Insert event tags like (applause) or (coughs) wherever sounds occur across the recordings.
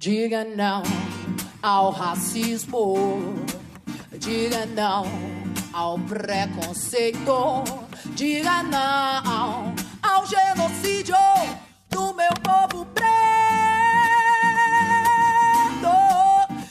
Diga não ao racismo. Diga não ao preconceito. Diga não ao genocídio do meu povo preto.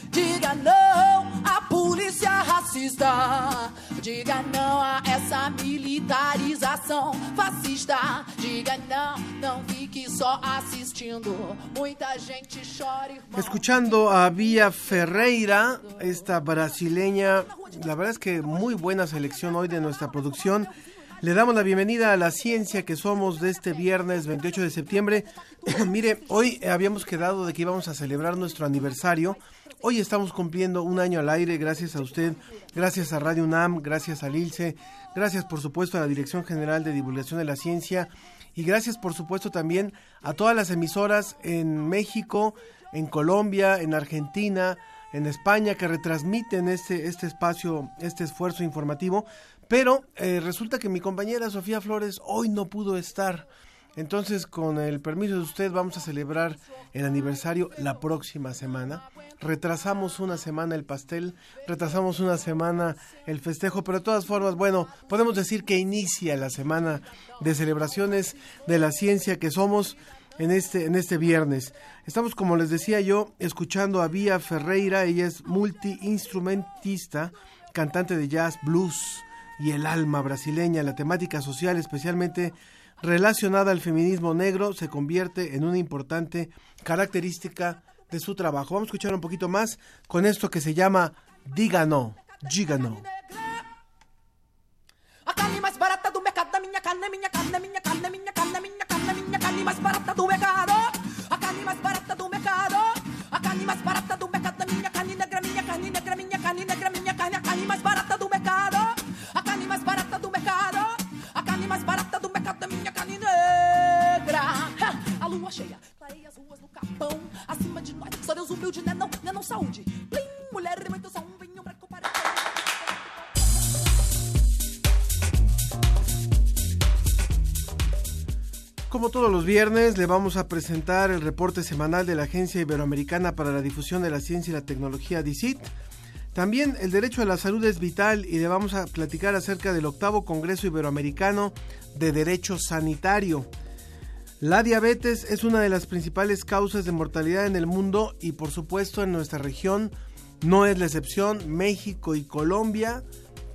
Diga não à polícia racista. Diga não a essa militarização fascista. Diga não, não fique só assistindo. Muita gente chora. Escuchando a Vía Ferreira, esta brasileña, la verdad es que muy buena selección hoy de nuestra producción. Le damos la bienvenida a la ciencia que somos de este viernes 28 de septiembre. (coughs) Mire, hoy habíamos quedado de que íbamos a celebrar nuestro aniversario. Hoy estamos cumpliendo un año al aire, gracias a usted, gracias a Radio UNAM, gracias a Lilce, gracias por supuesto a la Dirección General de Divulgación de la Ciencia y gracias por supuesto también a todas las emisoras en México, en Colombia, en Argentina, en España que retransmiten este, este espacio, este esfuerzo informativo. Pero eh, resulta que mi compañera Sofía Flores hoy no pudo estar. Entonces, con el permiso de usted, vamos a celebrar el aniversario la próxima semana. Retrasamos una semana el pastel, retrasamos una semana el festejo, pero de todas formas, bueno, podemos decir que inicia la semana de celebraciones de la ciencia que somos en este, en este viernes. Estamos, como les decía yo, escuchando a Vía Ferreira, ella es multiinstrumentista, cantante de jazz, blues y el alma brasileña, la temática social especialmente relacionada al feminismo negro se convierte en una importante característica de su trabajo. Vamos a escuchar un poquito más con esto que se llama Diga No, Diga No. Como todos los viernes, le vamos a presentar el reporte semanal de la Agencia Iberoamericana para la Difusión de la Ciencia y la Tecnología, DICIT. También el derecho a la salud es vital y le vamos a platicar acerca del octavo Congreso Iberoamericano de Derecho Sanitario. La diabetes es una de las principales causas de mortalidad en el mundo y por supuesto en nuestra región no es la excepción. México y Colombia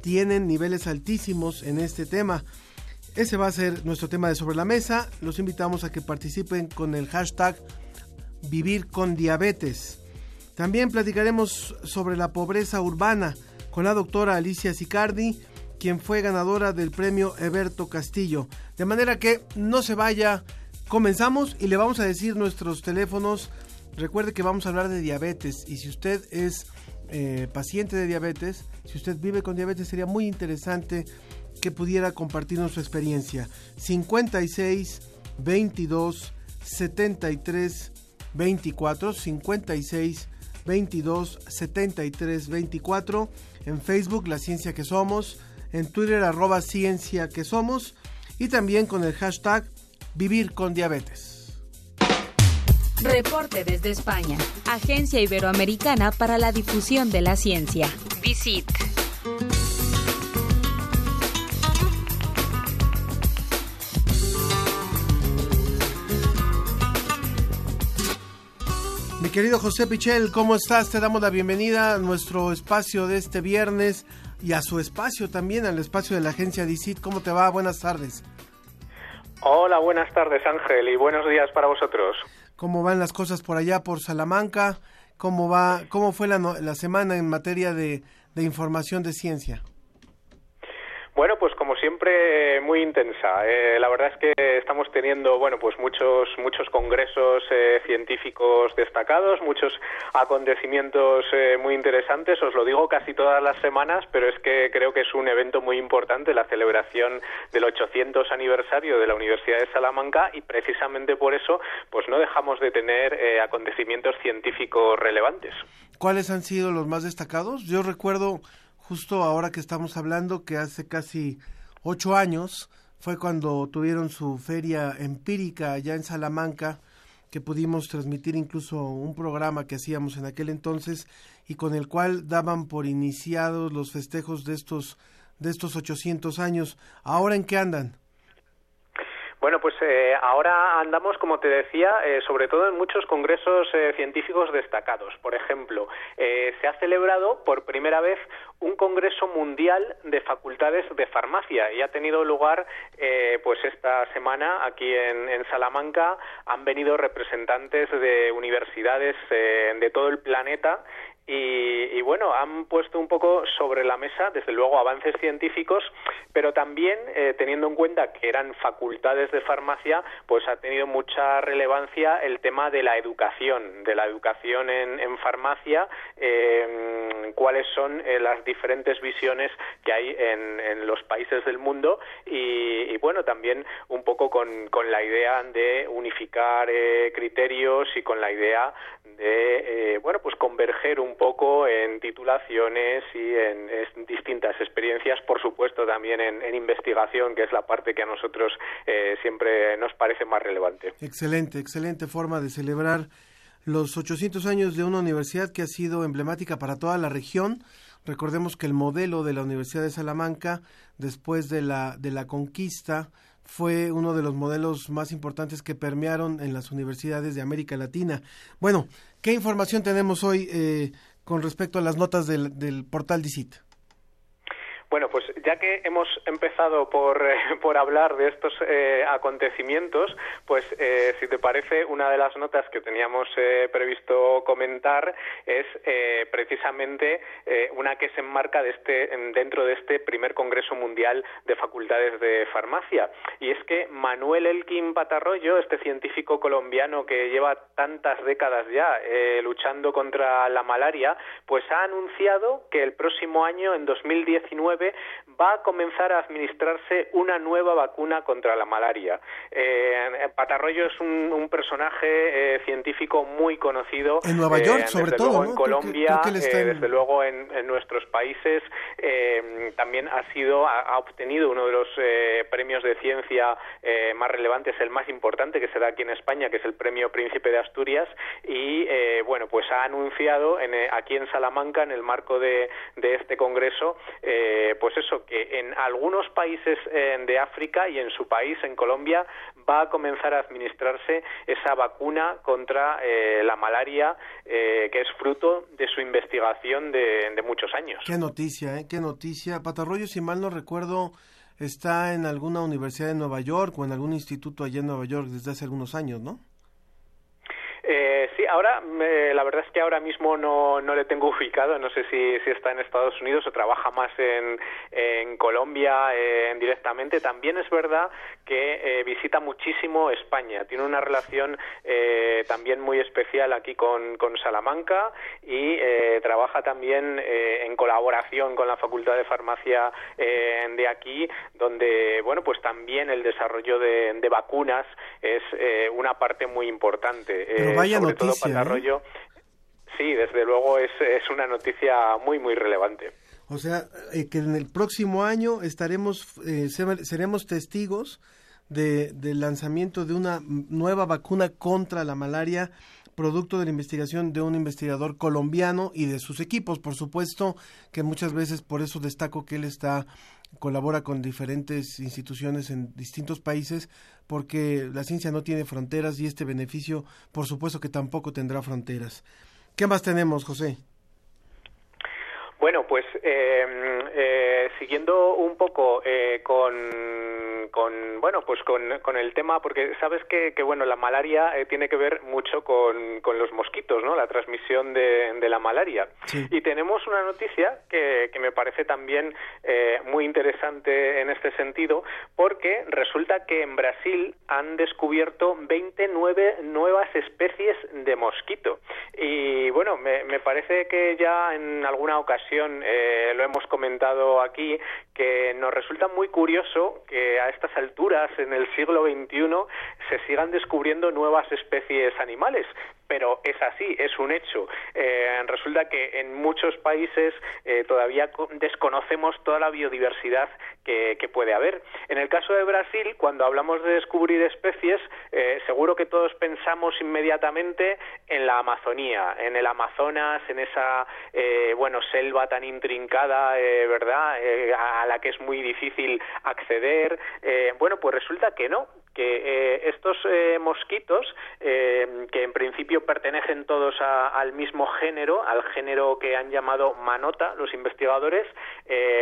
tienen niveles altísimos en este tema. Ese va a ser nuestro tema de sobre la mesa. Los invitamos a que participen con el hashtag Vivir con Diabetes. También platicaremos sobre la pobreza urbana con la doctora Alicia Sicardi, quien fue ganadora del premio Eberto Castillo. De manera que no se vaya, comenzamos y le vamos a decir nuestros teléfonos. Recuerde que vamos a hablar de diabetes y si usted es eh, paciente de diabetes, si usted vive con diabetes, sería muy interesante que pudiera compartirnos su experiencia. 56 22 73 24 56 22 73 24 en Facebook La Ciencia que Somos, en Twitter arroba Ciencia que Somos y también con el hashtag Vivir con Diabetes. Reporte desde España. Agencia Iberoamericana para la Difusión de la Ciencia. Visit. Mi querido José Pichel, ¿cómo estás? Te damos la bienvenida a nuestro espacio de este viernes y a su espacio también, al espacio de la agencia DICIT. ¿Cómo te va? Buenas tardes. Hola, buenas tardes Ángel y buenos días para vosotros. ¿Cómo van las cosas por allá, por Salamanca? ¿Cómo va, cómo fue la, semana en materia de información de ciencia? Bueno, pues como siempre, muy intensa. Eh, la verdad es que estamos teniendo, bueno, pues muchos, muchos congresos eh, científicos destacados, muchos acontecimientos eh, muy interesantes. Os lo digo casi todas las semanas, pero es que creo que es un evento muy importante, la celebración del 800 aniversario de la Universidad de Salamanca, y precisamente por eso, pues no dejamos de tener acontecimientos científicos relevantes. ¿Cuáles han sido los más destacados? Yo recuerdo justo ahora que estamos hablando que hace casi ocho años fue cuando tuvieron su feria empírica allá en Salamanca, que pudimos transmitir incluso un programa que hacíamos en aquel entonces y con el cual daban por iniciados los festejos de estos de estos 800 años. ¿Ahora en qué andan? Bueno, pues eh, ahora andamos, como te decía, eh, sobre todo en muchos congresos eh, científicos destacados. Por ejemplo, se ha celebrado por primera vez un congreso mundial de facultades de farmacia y ha tenido lugar, pues esta semana aquí en, en, Salamanca han venido representantes de universidades de todo el planeta y, bueno, han puesto un poco sobre la mesa, desde luego, avances científicos, pero también, eh, teniendo en cuenta que eran facultades de farmacia, pues ha tenido mucha relevancia el tema de la educación, de la educación en, farmacia, eh, cuáles son eh, las diferentes visiones que hay en, los países del mundo y, bueno, también un poco con, con la idea de unificar criterios y con la idea de, bueno, pues converger un poco en titulaciones y en, distintas experiencias, por supuesto también en, investigación, que es la parte que a nosotros eh, siempre nos parece más relevante. Excelente, excelente forma de celebrar los 800 años de una universidad que ha sido emblemática para toda la región. Recordemos que el modelo de la Universidad de Salamanca, después de la, de la conquista, fue uno de los modelos más importantes que permearon en las universidades de América Latina. Bueno, ¿qué información tenemos hoy eh, con respecto a las notas del, del portal DICIT? Bueno, pues ya que hemos empezado por, eh, (laughs) por hablar de estos eh, acontecimientos, pues eh, si te parece, una de las notas que teníamos previsto comentar es precisamente una que se enmarca de este, dentro de este primer Congreso Mundial de Facultades de Farmacia. Y es que Manuel Elkin Patarroyo, este científico colombiano que lleva tantas décadas ya luchando contra la malaria, pues ha anunciado que el próximo año, en 2019, va a comenzar a administrarse una nueva vacuna contra la malaria. Eh, Patarroyo es un, personaje eh, científico muy conocido. En Nueva York, eh, sobre todo. En Colombia, desde luego en, nuestros países. también ha sido, ha, obtenido uno de los premios de ciencia más relevantes, el más importante que se da aquí en España, que es el Premio Príncipe de Asturias. Y bueno, pues ha anunciado aquí en Salamanca, en el marco de, de este congreso, pues eso, que en algunos países eh, de África y en su país, en Colombia, va a comenzar a administrarse esa vacuna contra eh, la malaria, eh, que es fruto de su investigación de, de, muchos años. Qué noticia, ¿eh? Qué noticia. Patarroyo, si mal no recuerdo, está en alguna universidad de Nueva York o en algún instituto allá en Nueva York desde hace algunos años, ¿no? Eh, sí, ahora la verdad es que ahora mismo no, no le tengo ubicado, no sé si, si está en Estados Unidos o trabaja más en, en Colombia eh, directamente. También es verdad que eh, visita muchísimo España, tiene una relación eh, también muy especial aquí con, con Salamanca y eh, trabaja también eh, en colaboración con la Facultad de Farmacia eh, de aquí, donde, bueno, pues también el desarrollo de, de vacunas es eh, una parte muy importante. Pero eh, vaya sobre noticia, todo desarrollo. Sí, desde luego es, es una noticia muy, muy relevante. O sea, eh, que en el próximo año estaremos, eh, seremos testigos de, del lanzamiento de una nueva vacuna contra la malaria, producto de la investigación de un investigador colombiano y de sus equipos, por supuesto, que muchas veces por eso destaco que él está colabora con diferentes instituciones en distintos países porque la ciencia no tiene fronteras y este beneficio por supuesto que tampoco tendrá fronteras. ¿Qué más tenemos, José? Bueno, pues eh, eh, siguiendo un poco eh, con, con bueno, pues con, con, el tema, porque sabes que, que bueno, la malaria eh, tiene que ver mucho con, con, los mosquitos, ¿no? La transmisión de, de la malaria. Sí. Y tenemos una noticia que, que me parece también eh, muy interesante en este sentido, porque resulta que en Brasil han descubierto 29 nuevas especies de mosquito. Y bueno, me, me parece que ya en alguna ocasión eh, lo hemos comentado aquí, que nos resulta muy curioso que a estas alturas, en el siglo XXI, se sigan descubriendo nuevas especies animales. Pero es así, es un hecho. Eh, resulta que en muchos países eh, todavía desconocemos toda la biodiversidad que, puede haber. En el caso de Brasil, cuando hablamos de descubrir especies, eh, seguro que todos pensamos inmediatamente en la Amazonía, en el Amazonas, en esa eh, bueno selva tan intrincada, eh, ¿verdad? a la que es muy difícil acceder. bueno, pues resulta que no, que eh, estos eh, mosquitos, eh, que en principio pertenecen todos a, al mismo género, al género que han llamado manota los investigadores,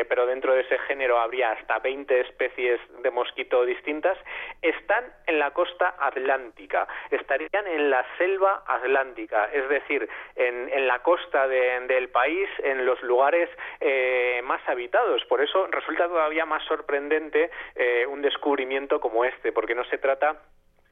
pero dentro de ese género habría hasta 20 especies de mosquito distintas, están en la costa atlántica, estarían en la selva atlántica, es decir, en, en la costa de, del país, en los lugares más habitados. Por eso resulta todavía más sorprendente un descubrimiento como este, porque no se trata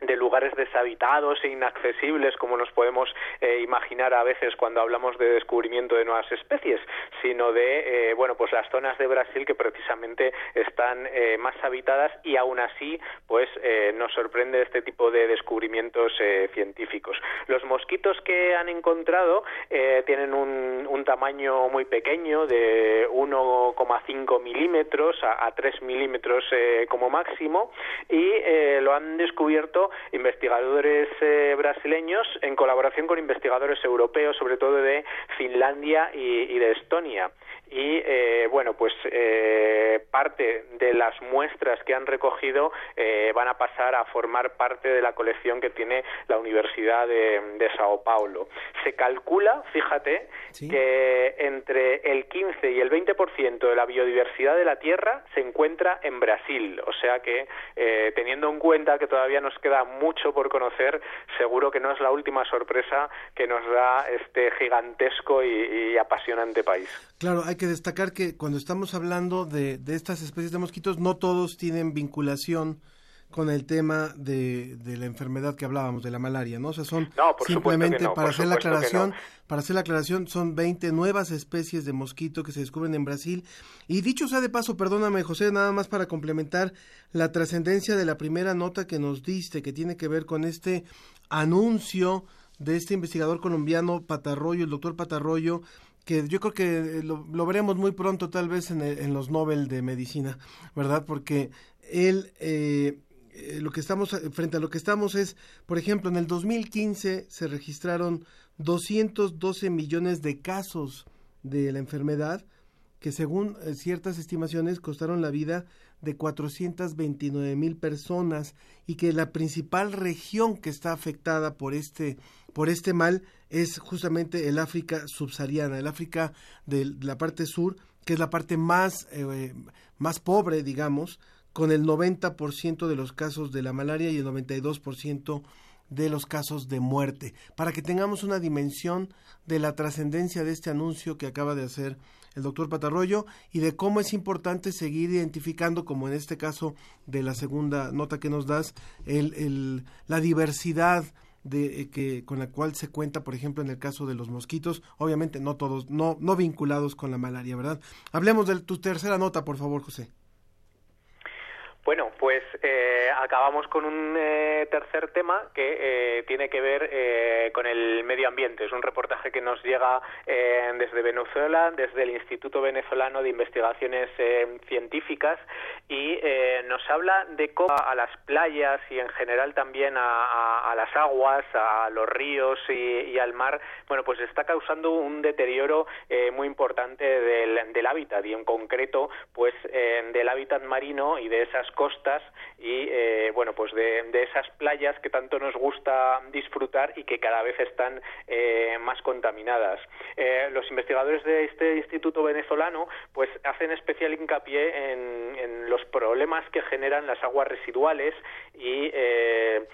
de lugares deshabitados e inaccesibles como nos podemos eh, imaginar a veces cuando hablamos de descubrimiento de nuevas especies, sino de eh, bueno pues las zonas de Brasil que precisamente están eh, más habitadas y aún así pues eh, nos sorprende este tipo de descubrimientos científicos. Los mosquitos que han encontrado tienen un, un, tamaño muy pequeño de 1,5 milímetros a, a 3 milímetros como máximo y lo han descubierto investigadores eh, brasileños en colaboración con investigadores europeos, sobre todo de Finlandia y, y de Estonia. Y eh, bueno, pues eh, parte de las muestras que han recogido eh, van a pasar a formar parte de la colección que tiene la Universidad de, de Sao Paulo. Se calcula, fíjate, ¿Sí? que entre el 15 y el 20% de la biodiversidad de la Tierra se encuentra en Brasil. O sea que, eh, teniendo en cuenta que todavía nos queda mucho por conocer, seguro que no es la última sorpresa que nos da este gigantesco y, y apasionante país. Claro, hay que destacar que cuando estamos hablando de, de, estas especies de mosquitos, no todos tienen vinculación con el tema de, de, la enfermedad que hablábamos, de la malaria, ¿no? O sea, son no, simplemente no, para hacer la aclaración, no. para hacer la aclaración, son 20 nuevas especies de mosquito que se descubren en Brasil. Y dicho sea de paso, perdóname, José, nada más para complementar la trascendencia de la primera nota que nos diste, que tiene que ver con este anuncio de este investigador colombiano Patarroyo, el doctor Patarroyo, que yo creo que lo, lo, veremos muy pronto tal vez en, el, en, los Nobel de Medicina, ¿verdad? Porque él, eh, lo que estamos, frente a lo que estamos es, por ejemplo, en el 2015 se registraron 212 millones de casos de la enfermedad que según eh, ciertas estimaciones costaron la vida de 429 mil personas y que la principal región que está afectada por este por este mal es justamente el África subsahariana, el África de la parte sur, que es la parte más eh, más pobre, digamos, con el 90% de los casos de la malaria y el 92% de los casos de muerte, para que tengamos una dimensión de la trascendencia de este anuncio que acaba de hacer el doctor Patarroyo y de cómo es importante seguir identificando, como en este caso de la segunda nota que nos das, el, el, la diversidad de eh, que con la cual se cuenta, por ejemplo, en el caso de los mosquitos, obviamente no todos, no, no vinculados con la malaria, ¿verdad? Hablemos de tu tercera nota, por favor, José. Bueno, pues eh, acabamos con un eh, tercer tema que eh, tiene que ver eh, con el medio ambiente. Es un reportaje que nos llega eh, desde Venezuela, desde el Instituto Venezolano de Investigaciones eh, Científicas y nos habla de cómo a las playas y en general también a, las aguas, a los ríos y, al mar, bueno, pues está causando un deterioro muy importante del, hábitat y en concreto, pues del hábitat marino y de esas costas y eh, bueno pues de, esas playas que tanto nos gusta disfrutar y que cada vez están eh, más contaminadas. Eh, los investigadores de este instituto venezolano pues hacen especial hincapié en los problemas que generan las aguas residuales y eh,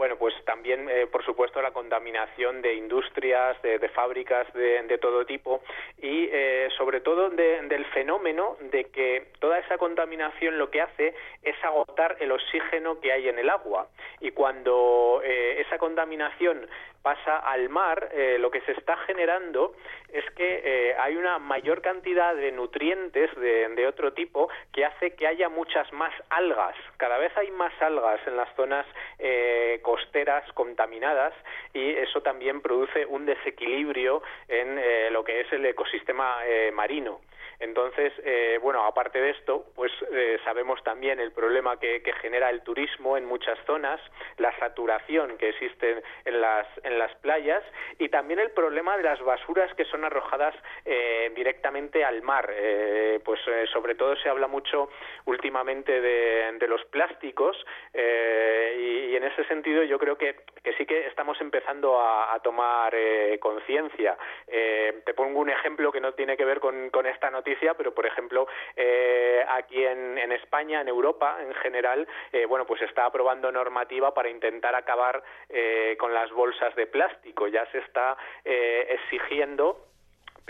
bueno, pues también, eh, por supuesto, la contaminación de industrias, de, fábricas de, todo tipo y, eh, sobre todo, de, del fenómeno de que toda esa contaminación lo que hace es agotar el oxígeno que hay en el agua. Y cuando eh, esa contaminación pasa al mar, eh, lo que se está generando es que eh, hay una mayor cantidad de nutrientes de, de, otro tipo que hace que haya muchas más algas. Cada vez hay más algas en las zonas eh, costeras contaminadas y eso también produce un desequilibrio en eh, lo que es el ecosistema eh, marino. Entonces, eh, bueno, aparte de esto, pues eh, sabemos también el problema que, genera el turismo en muchas zonas, la saturación que existe en las, en las playas y también el problema de las basuras que son arrojadas eh, directamente al mar. Eh, pues eh, sobre todo se habla mucho últimamente de, los plásticos eh, y, y, en ese sentido yo creo que, que sí que estamos empezando a, a tomar conciencia. te pongo un ejemplo que no tiene que ver con esta noticia pero por ejemplo eh, aquí en, España, en Europa en general, eh, bueno, pues está aprobando normativa para intentar acabar eh, con las bolsas de plástico. Ya se está exigiendo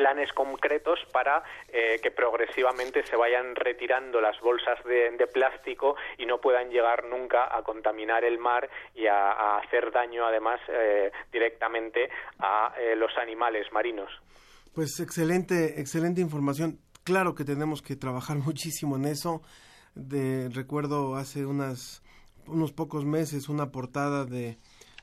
planes concretos para eh, que progresivamente se vayan retirando las bolsas de, plástico y no puedan llegar nunca a contaminar el mar y a, a hacer daño además eh, directamente a eh, los animales marinos. Pues excelente, excelente información. Claro que tenemos que trabajar (laughs) muchísimo en eso. De, recuerdo hace unas, unos pocos meses una portada de,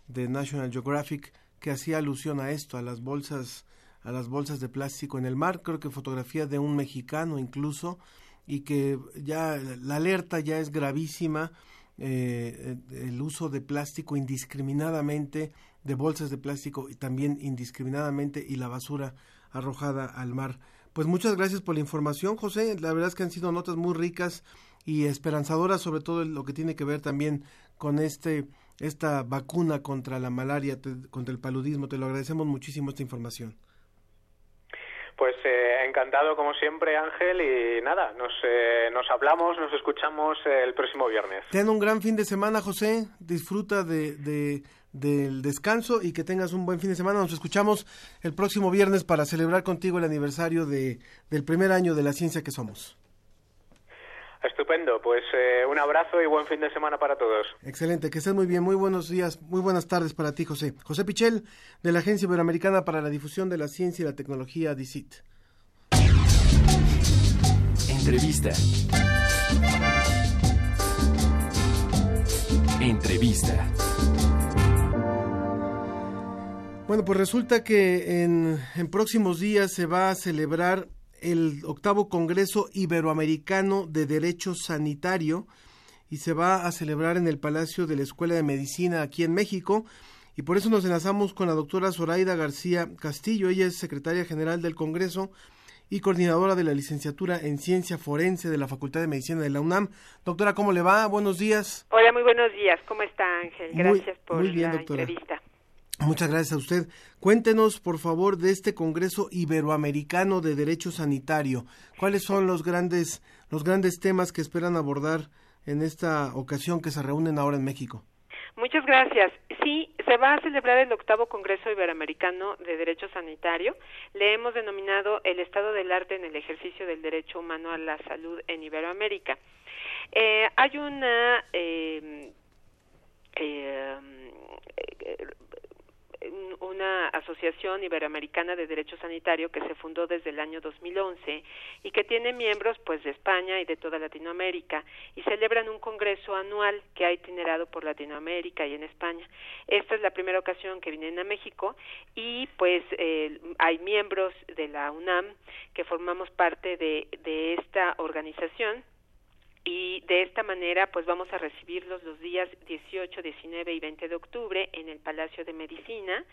de National Geographic que hacía alusión a esto, a las bolsas, a las bolsas de plástico en el mar. Creo que fotografía de un mexicano incluso y que ya la alerta ya es gravísima. Eh, el uso de plástico indiscriminadamente, de bolsas de plástico y también indiscriminadamente y la basura arrojada al mar. Pues muchas gracias por la información, José. La verdad es que han sido notas muy ricas y esperanzadoras, sobre todo lo que tiene que ver también con este esta vacuna contra la malaria, te, contra el paludismo. Te lo agradecemos muchísimo esta información. Pues eh, encantado como siempre Ángel y nada, nos, eh, nos hablamos, nos escuchamos eh, el próximo viernes. Ten un gran fin de semana José, disfruta de, de, del descanso y que tengas un buen fin de semana. Nos escuchamos el próximo viernes para celebrar contigo el aniversario de, del primer año de la ciencia que somos. Estupendo, pues eh, un abrazo y buen fin de semana para todos. Excelente, que estés muy bien, muy buenos días, muy buenas tardes para ti, José. José Pichel, de la Agencia Iberoamericana para la Difusión de la Ciencia y la Tecnología, DICIT. Entrevista. Entrevista. Bueno, pues resulta que en, en próximos días se va a celebrar el octavo Congreso Iberoamericano de Derecho Sanitario y se va a celebrar en el Palacio de la Escuela de Medicina aquí en México. Y por eso nos enlazamos con la doctora Zoraida García Castillo. Ella es secretaria general del Congreso y coordinadora de la licenciatura en Ciencia Forense de la Facultad de Medicina de la UNAM. Doctora, ¿cómo le va? Buenos días. Hola, muy buenos días. ¿Cómo está Ángel? Gracias muy, por muy bien, la doctora. entrevista. Muchas gracias a usted. Cuéntenos, por favor, de este Congreso Iberoamericano de Derecho Sanitario. ¿Cuáles son los grandes, los grandes temas que esperan abordar en esta ocasión que se reúnen ahora en México? Muchas gracias. Sí, se va a celebrar el octavo Congreso Iberoamericano de Derecho Sanitario. Le hemos denominado el estado del arte en el ejercicio del derecho humano a la salud en Iberoamérica. Eh, hay una eh, eh, una asociación iberoamericana de derecho sanitario que se fundó desde el año 2011 y que tiene miembros pues de España y de toda Latinoamérica y celebran un congreso anual que ha itinerado por Latinoamérica y en España. Esta es la primera ocasión que vienen a México y pues eh, hay miembros de la UNAM que formamos parte de, de esta organización y de esta manera pues vamos a recibirlos los días 18, 19 y 20 de octubre en el Palacio de Medicina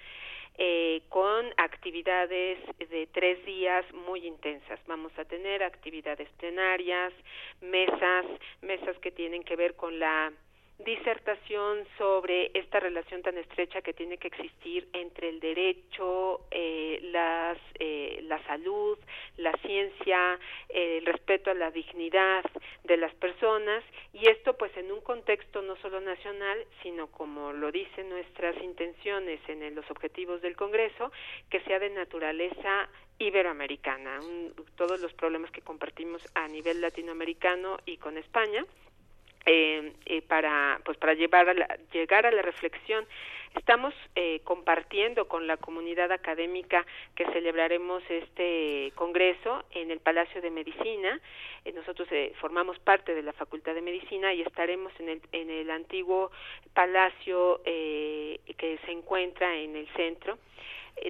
eh, con actividades de tres días muy intensas. Vamos a tener actividades plenarias, mesas, mesas que tienen que ver con la disertación sobre esta relación tan estrecha que tiene que existir entre el derecho, eh, las, eh, la salud, la ciencia, eh, el respeto a la dignidad de las personas y esto pues en un contexto no solo nacional sino como lo dicen nuestras intenciones en los objetivos del Congreso que sea de naturaleza iberoamericana, todos los problemas que compartimos a nivel latinoamericano y con España eh, eh, para pues para llevar a la, llegar a la reflexión estamos eh, compartiendo con la comunidad académica que celebraremos este congreso en el Palacio de Medicina. Eh, nosotros eh, formamos parte de la Facultad de Medicina y estaremos en el en el antiguo palacio eh, que se encuentra en el centro.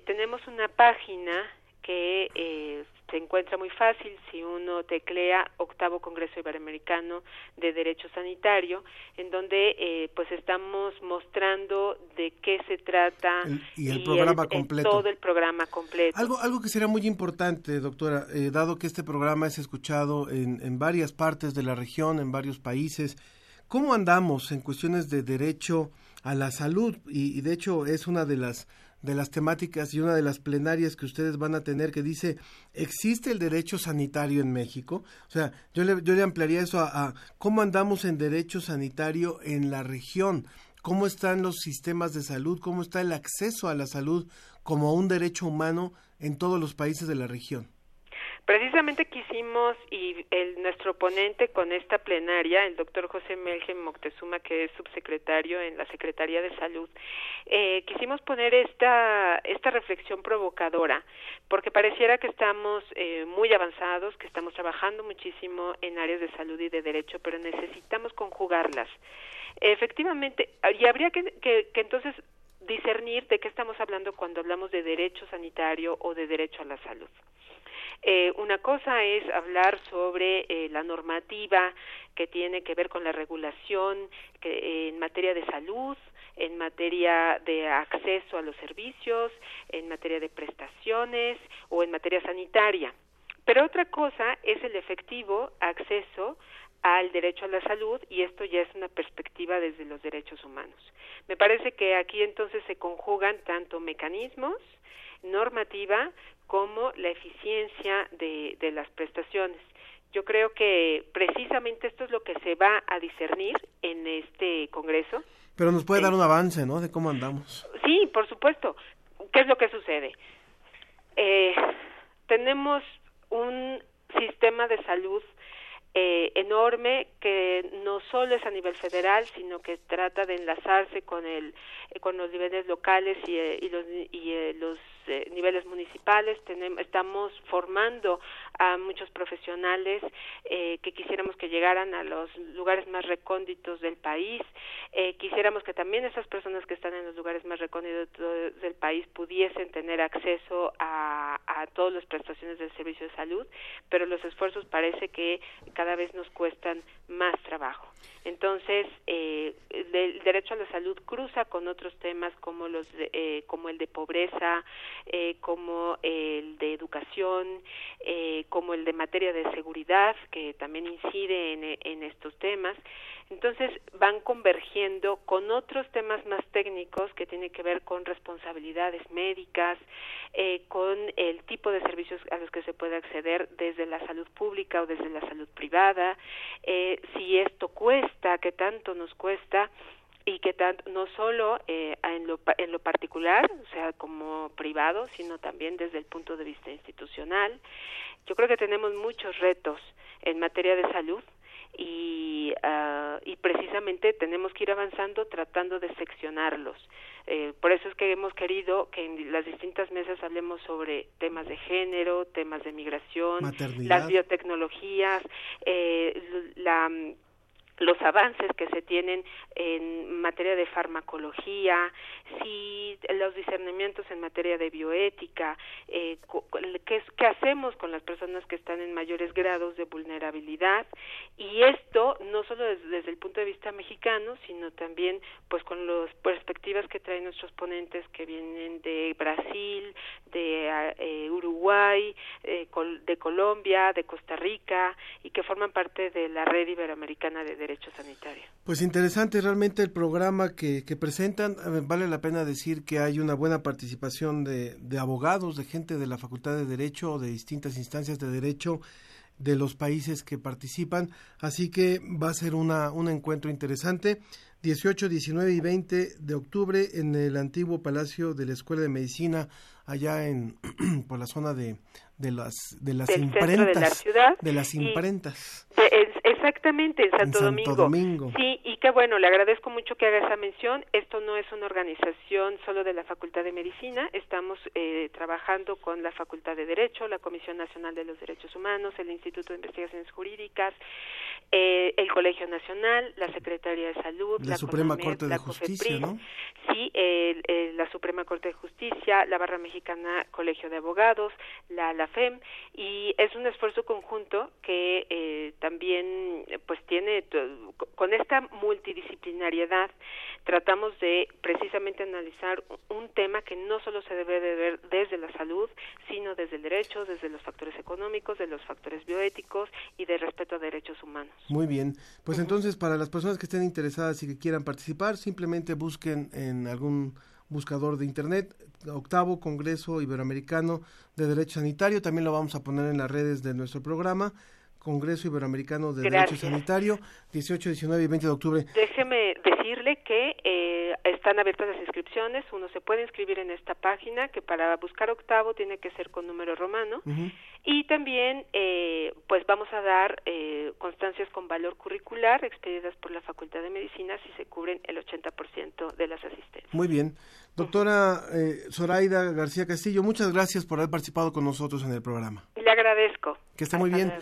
Tenemos una página que eh, se encuentra muy fácil si uno teclea octavo Congreso Iberoamericano de Derecho Sanitario, en donde eh, pues estamos mostrando de qué se trata el, y el programa completo. todo el programa completo. Algo, algo que sería muy importante, doctora, eh, dado que este programa es escuchado en, en varias partes de la región, en varios países, ¿cómo andamos en cuestiones de derecho a la salud? Y, y de hecho es una de las de las temáticas y una de las plenarias que ustedes van a tener que dice, ¿existe el derecho sanitario en México? O sea, yo le, yo le ampliaría eso a, a cómo andamos en derecho sanitario en la región, cómo están los sistemas de salud, cómo está el acceso a la salud como un derecho humano en todos los países de la región. Precisamente quisimos, y el, nuestro ponente con esta plenaria, el doctor José Melgen Moctezuma, que es subsecretario en la Secretaría de Salud, eh, quisimos poner esta, esta reflexión provocadora, porque pareciera que estamos eh, muy avanzados, que estamos trabajando muchísimo en áreas de salud y de derecho, pero necesitamos conjugarlas. Efectivamente, y habría que, que, que entonces discernir de qué estamos hablando cuando hablamos de derecho sanitario o de derecho a la salud. Eh, una cosa es hablar sobre eh, la normativa que tiene que ver con la regulación que, eh, en materia de salud, en materia de acceso a los servicios, en materia de prestaciones o en materia sanitaria. Pero otra cosa es el efectivo acceso al derecho a la salud y esto ya es una perspectiva desde los derechos humanos. Me parece que aquí entonces se conjugan tanto mecanismos, normativa, como la eficiencia de, de las prestaciones. Yo creo que precisamente esto es lo que se va a discernir en este Congreso. Pero nos puede dar un avance, ¿no? De cómo andamos. Sí, por supuesto. ¿Qué es lo que sucede? Eh, tenemos un sistema de salud eh, enorme que no solo es a nivel federal sino que trata de enlazarse con el eh, con los niveles locales y, eh, y los y eh, los eh, niveles municipales tenemos estamos formando a muchos profesionales eh, que quisiéramos que llegaran a los lugares más recónditos del país eh, quisiéramos que también esas personas que están en los lugares más recónditos del país pudiesen tener acceso a, a todas las prestaciones del servicio de salud pero los esfuerzos parece que cada vez nos cuestan más trabajo entonces eh, el derecho a la salud cruza con otros temas como los de, eh, como el de pobreza eh, como el de educación eh, como el de materia de seguridad que también incide en, en estos temas. Entonces van convergiendo con otros temas más técnicos que tienen que ver con responsabilidades médicas, eh, con el tipo de servicios a los que se puede acceder desde la salud pública o desde la salud privada, si esto cuesta, qué tanto nos cuesta y que tanto no solo eh, en, lo, en lo particular, o sea, como privado, sino también desde el punto de vista institucional. Yo creo que tenemos muchos retos en materia de salud y, uh, y precisamente tenemos que ir avanzando tratando de seccionarlos. Eh, por eso es que hemos querido que en las distintas mesas hablemos sobre temas de género, temas de migración, Maternidad. las biotecnologías, eh, la los avances que se tienen en materia de farmacología, si los discernimientos en materia de bioética, eh, qué, hacemos con las personas que están en mayores grados de vulnerabilidad. Y esto no solo desde, el punto de vista mexicano, sino también pues con las perspectivas que traen nuestros ponentes que vienen de Brasil, de eh, Uruguay, eh, de Colombia, de Costa Rica y que forman parte de la red iberoamericana de derecho sanitario. Pues interesante realmente el programa que, que presentan. Vale la pena decir que hay una buena participación de, de abogados, de gente de la Facultad de Derecho o de distintas instancias de derecho de los países que participan, así que va a ser una, un encuentro interesante. 18, 19 y 20 de octubre en el antiguo Palacio de la Escuela de Medicina, allá en (clears throat) por la zona de, de las de las imprentas de la ciudad de las imprentas exactamente en Santo, en Domingo. Domingo. sí y qué bueno le agradezco mucho que haga esa mención esto no es una organización solo de la Facultad de Medicina estamos eh, trabajando con la Facultad de Derecho la Comisión Nacional de los Derechos Humanos el Instituto de Investigaciones Jurídicas eh, el Colegio Nacional la Secretaría de Salud la, Suprema Corte de Justicia ¿no? sí el, la Suprema Corte de Justicia la Barra Mexicana Colegio de Abogados la, la FEM y es un esfuerzo conjunto que eh, también pues tiene con esta multidisciplinariedad tratamos de precisamente analizar un tema que no solo se debe de ver desde la salud sino desde el derecho desde los factores económicos de los factores bioéticos y de respeto a derechos humanos. Muy bien. Pues entonces para las personas que estén interesadas y que quieran participar simplemente busquen en algún buscador de internet, octavo Congreso Iberoamericano de Derecho Sanitario, también lo vamos a poner en las redes de nuestro programa. Congreso Iberoamericano de Derecho Sanitario, 18, 19 y 20 de octubre. Déjeme decirle que eh, están abiertas las inscripciones, uno se puede inscribir en esta página, que para buscar octavo tiene que ser con número romano, y también eh, pues vamos a dar eh, constancias con valor curricular expedidas por la Facultad de Medicina si se cubren el 80% de las asistencias. Muy bien. Doctora eh, Zoraida García Castillo, muchas gracias por haber participado con nosotros en el programa. Le agradezco. Que esté muy bien.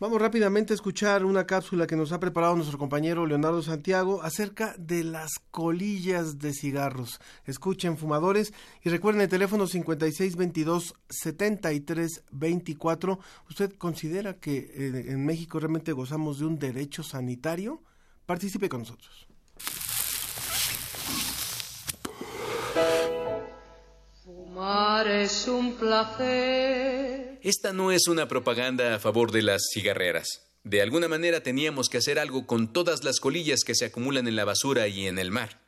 Vamos rápidamente a escuchar una cápsula que nos ha preparado nuestro compañero Leonardo Santiago acerca de las colillas de cigarros. Escuchen, fumadores, y recuerden el teléfono 5622-7324. ¿Usted considera que eh, en México realmente gozamos de un derecho sanitario? Participe con nosotros. Fumar es un placer. Esta no es una propaganda a favor de las cigarreras. De alguna manera teníamos que hacer algo con todas las colillas que se acumulan en la basura y en el mar.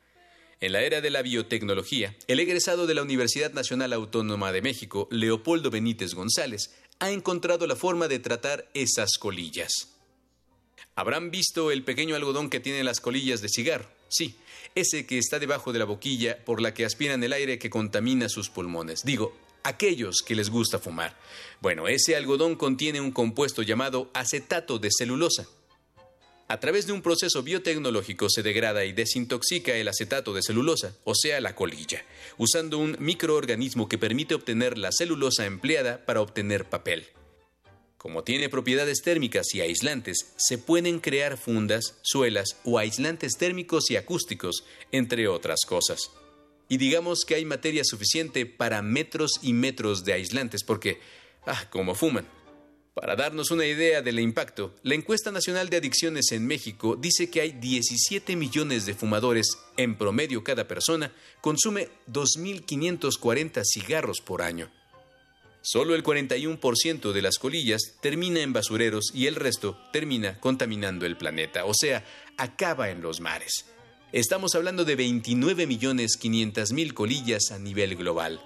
En la era de la biotecnología, el egresado de la Universidad Nacional Autónoma de México, Leopoldo Benítez González, ha encontrado la forma de tratar esas colillas. Habrán visto el pequeño algodón que tiene las colillas de cigarro. Sí, ese que está debajo de la boquilla por la que aspiran el aire que contamina sus pulmones. Digo, aquellos que les gusta fumar. Bueno, ese algodón contiene un compuesto llamado acetato de celulosa. A través de un proceso biotecnológico se degrada y desintoxica el acetato de celulosa, o sea, la colilla, usando un microorganismo que permite obtener la celulosa empleada para obtener papel. Como tiene propiedades térmicas y aislantes, se pueden crear fundas, suelas o aislantes térmicos y acústicos, entre otras cosas. Y digamos que hay materia suficiente para metros y metros de aislantes, porque, ah, como fuman. Para darnos una idea del impacto, la encuesta nacional de adicciones en México dice que hay 17 millones de fumadores, en promedio cada persona consume 2.540 cigarros por año. Solo el 41% de las colillas termina en basureros y el resto termina contaminando el planeta, o sea, acaba en los mares. Estamos hablando de 29.500.000 colillas a nivel global.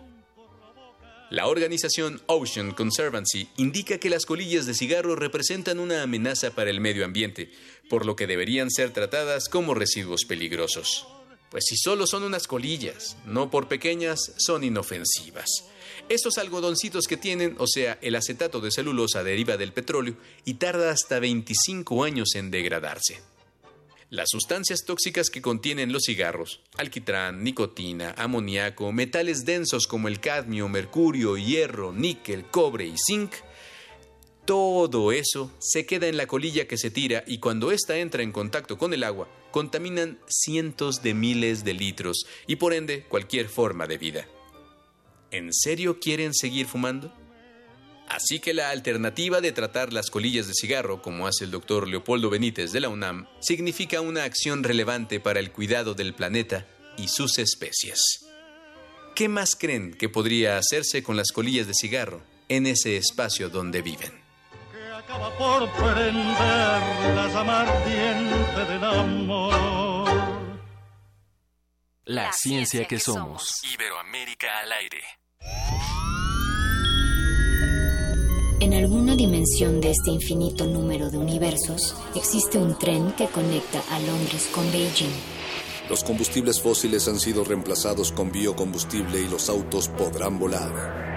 La organización Ocean Conservancy indica que las colillas de cigarro representan una amenaza para el medio ambiente, por lo que deberían ser tratadas como residuos peligrosos. Pues si solo son unas colillas, no por pequeñas, son inofensivas. Estos algodoncitos que tienen, o sea, el acetato de celulosa deriva del petróleo y tarda hasta 25 años en degradarse. Las sustancias tóxicas que contienen los cigarros, alquitrán, nicotina, amoníaco, metales densos como el cadmio, mercurio, hierro, níquel, cobre y zinc, Todo eso se queda en la colilla que se tira y cuando ésta entra en contacto con el agua, contaminan cientos de miles de litros y por ende cualquier forma de vida. ¿En serio quieren seguir fumando? Así que la alternativa de tratar las colillas de cigarro, como hace el doctor Leopoldo Benítez de la UNAM, significa una acción relevante para el cuidado del planeta y sus especies. ¿Qué más creen que podría hacerse con las colillas de cigarro en ese espacio donde viven? Acaba por prender la llama ardiente del amor. La, ciencia, que, somos. Iberoamérica al aire. En alguna dimensión de este infinito número de universos, existe un tren que conecta a Londres con Beijing. Los combustibles fósiles han sido reemplazados con biocombustible y los autos podrán volar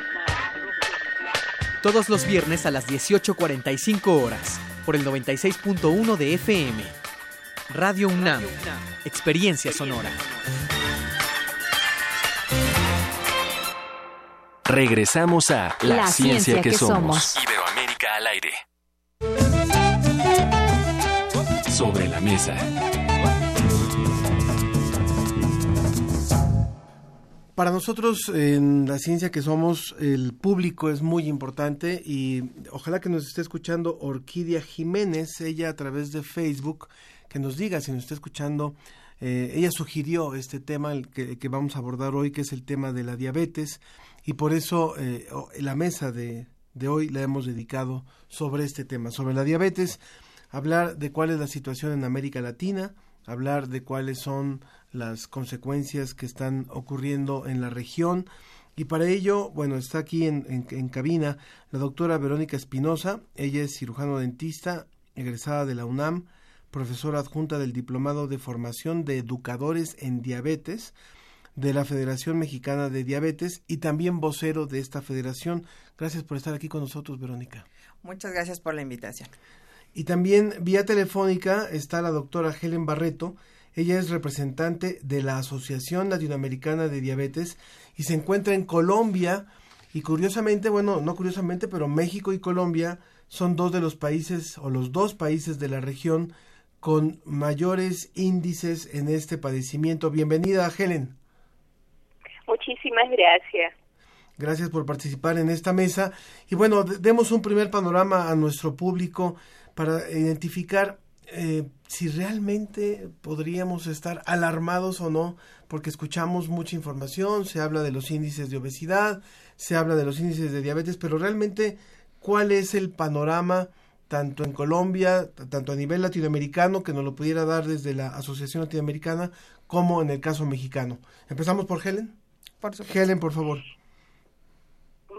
Todos los viernes a las 18.45 horas, por el 96.1 de FM. Radio UNAM, Experiencia Sonora. Regresamos a La, ciencia, que, somos. Iberoamérica al aire. Sobre la mesa. Para nosotros en la ciencia que somos, el público es muy importante y ojalá que nos esté escuchando Orquídea Jiménez, ella a través de Facebook, que nos diga si nos está escuchando. Eh, ella sugirió este tema que, vamos a abordar hoy, que es el tema de la diabetes, y por eso eh, la mesa de, de hoy la hemos dedicado sobre este tema, sobre la diabetes, hablar de cuál es la situación en América Latina, hablar de cuáles son las consecuencias que están ocurriendo en la región. Y para ello, bueno, está aquí en, en, cabina la doctora Verónica Espinosa. Ella es cirujano dentista, egresada de la UNAM, profesora adjunta del Diplomado de Formación de Educadores en Diabetes de la Federación Mexicana de Diabetes y también vocero de esta federación. Gracias por estar aquí con nosotros, Verónica. Muchas gracias por la invitación. Y también vía telefónica está la doctora Helen Barreto. Ella es representante de la Asociación Latinoamericana de Diabetes y se encuentra en Colombia. Y curiosamente, bueno, no curiosamente, pero México y Colombia son dos de los países o los dos países de la región con mayores índices en este padecimiento. Bienvenida, Helen. Muchísimas gracias. Gracias por participar en esta mesa. Y bueno, demos un primer panorama a nuestro público para identificar eh, si realmente podríamos estar alarmados o no, porque escuchamos mucha información, se habla de los índices de obesidad, se habla de los índices de diabetes, pero realmente, ¿cuál es el panorama tanto en Colombia, tanto a nivel latinoamericano, que nos lo pudiera dar desde la Asociación Latinoamericana, como en el caso mexicano? Empezamos por Helen. Por Helen, por favor.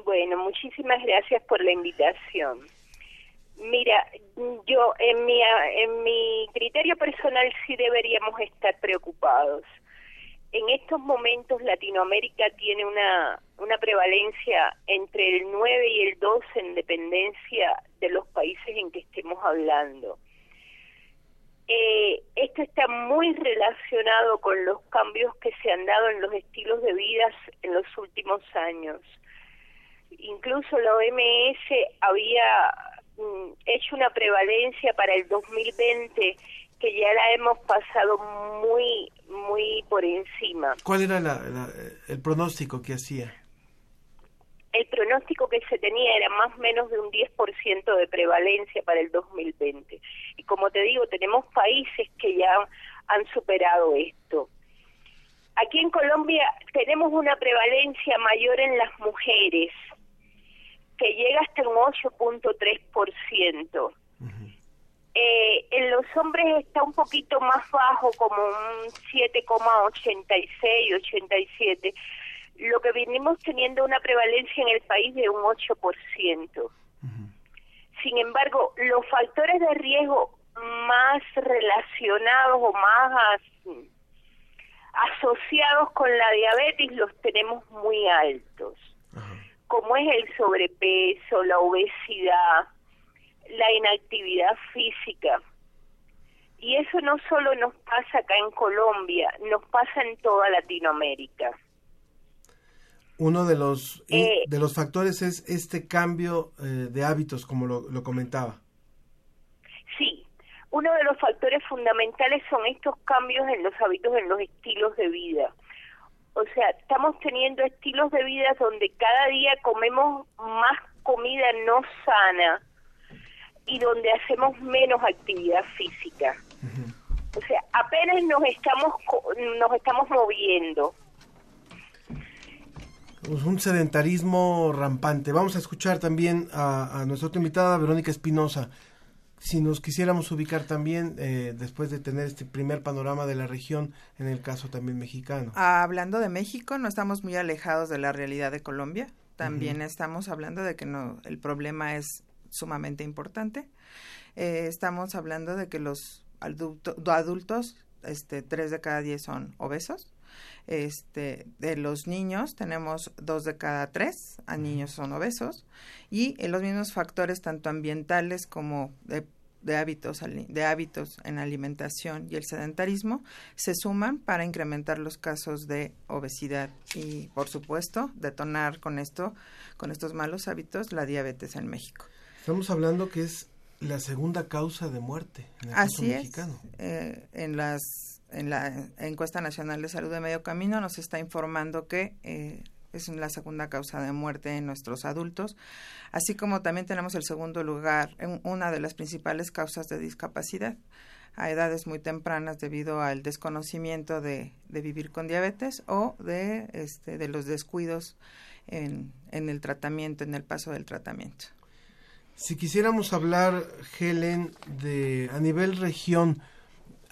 Bueno, muchísimas gracias por la invitación. Mira, yo en mi, en mi criterio personal sí deberíamos estar preocupados. En estos momentos Latinoamérica tiene una, una prevalencia entre el 9 y el 12 en dependencia de los países en que estemos hablando. Eh, esto está muy relacionado con los cambios que se han dado en los estilos de vida en los últimos años. Incluso la OMS había hecho una prevalencia para el 2020 que ya la hemos pasado muy, muy por encima. ¿Cuál era el pronóstico que hacía? El pronóstico que se tenía era más o menos de un 10% de prevalencia para el 2020. Y como te digo, tenemos países que ya han superado esto. Aquí en Colombia tenemos una prevalencia mayor en las mujeres, que llega hasta un 8.3%. Eh, en los hombres está un poquito más bajo, como un 7,86, 87. Lo que venimos teniendo una prevalencia en el país de un 8%. Sin embargo, los factores de riesgo más relacionados o más asociados con la diabetes los tenemos muy altos como es el sobrepeso, la obesidad, la inactividad física. Y eso no solo nos pasa acá en Colombia, nos pasa en toda Latinoamérica. Uno de los, eh, de los factores es este cambio eh, de hábitos, como lo, lo comentaba. Sí, uno de los factores fundamentales son estos cambios en los hábitos, en los estilos de vida. O sea, estamos teniendo estilos de vida donde cada día comemos más comida no sana y donde hacemos menos actividad física. O sea, apenas nos estamos nos estamos moviendo. Pues un sedentarismo rampante. Vamos a escuchar también a, a nuestra otra invitada, Verónica Espinosa si nos quisiéramos ubicar también, eh, después de tener este primer panorama de la región, en el caso también mexicano. Hablando de México, no estamos muy alejados de la realidad de Colombia. También estamos hablando de que no, el problema es sumamente importante. Eh, estamos hablando de que los adultos, este, tres de cada diez son obesos. Este, de los niños tenemos dos de cada tres a niños son obesos y los mismos factores tanto ambientales como de, de hábitos de hábitos en alimentación y el sedentarismo se suman para incrementar los casos de obesidad y por supuesto detonar con esto con estos malos hábitos la diabetes en México. Estamos hablando que es la segunda causa de muerte en el Así mexicano. Eh, en las en la encuesta nacional de salud de medio camino nos está informando que eh, es la segunda causa de muerte en nuestros adultos, así como también tenemos el segundo lugar, en una de las principales causas de discapacidad a edades muy tempranas debido al desconocimiento de, de vivir con diabetes o de, este, de los descuidos en, en el tratamiento, en el paso del tratamiento. Si quisiéramos hablar, Helen, de a nivel región,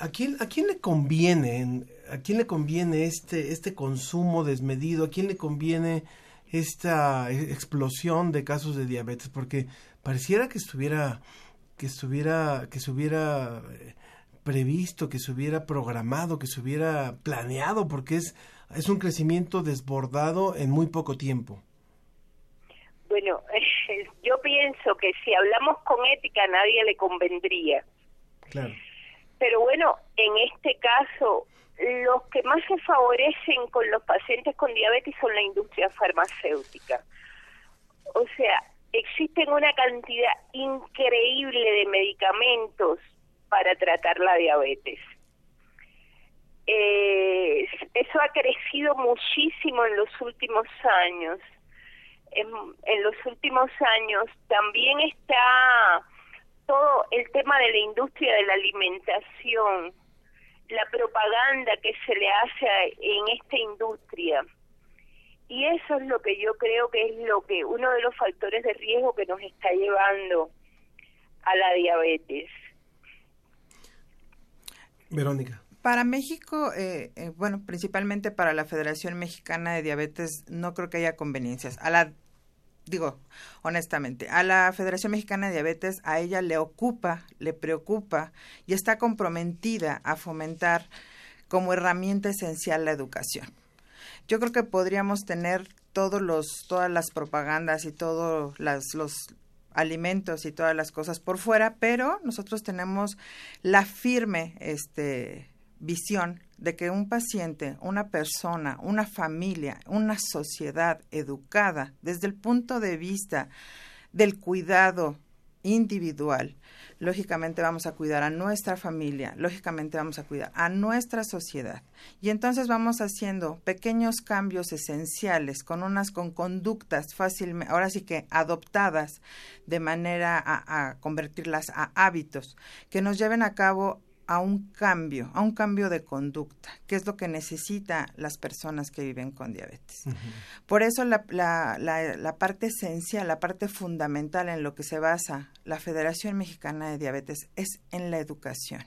¿a quién, a quién le conviene, a quién le conviene este, este consumo desmedido? ¿A quién le conviene esta explosión de casos de diabetes? Porque pareciera que estuviera, que estuviera, que se hubiera eh, previsto, que se hubiera programado, que se hubiera planeado, porque es, es un crecimiento desbordado en muy poco tiempo. Bueno, (laughs) yo pienso que si hablamos con ética nadie le convendría. Claro. Pero bueno, en este caso, los que más se favorecen con los pacientes con diabetes son la industria farmacéutica. O sea, existen una cantidad increíble de medicamentos para tratar la diabetes. Eh, eso ha crecido muchísimo en los últimos años. En, en los últimos años también está todo el tema de la industria de la alimentación, la propaganda que se le hace en esta industria. Y eso es lo que yo creo que es lo que uno de los factores de riesgo que nos está llevando a la diabetes. Verónica. Para México, eh, eh, bueno, principalmente para la Federación Mexicana de Diabetes, no creo que haya conveniencias. A la, digo, honestamente, a la Federación Mexicana de Diabetes, a ella le ocupa, le preocupa y está comprometida a fomentar como herramienta esencial la educación. Yo creo que podríamos tener todos los, todas las propagandas y todos las, los alimentos y todas las cosas por fuera, pero nosotros tenemos la firme este, visión de que un paciente, una persona, una familia, una sociedad educada desde el punto de vista del cuidado individual, lógicamente vamos a cuidar a nuestra familia, lógicamente vamos a cuidar a nuestra sociedad. Y entonces vamos haciendo pequeños cambios esenciales con unas con conductas fácilmente, ahora sí que adoptadas de manera a, a convertirlas a hábitos que nos lleven a cabo a un cambio, a un cambio de conducta, que es lo que necesitan las personas que viven con diabetes. Por eso la, la, la, la, parte esencial, la parte fundamental en lo que se basa la Federación Mexicana de Diabetes es en la educación.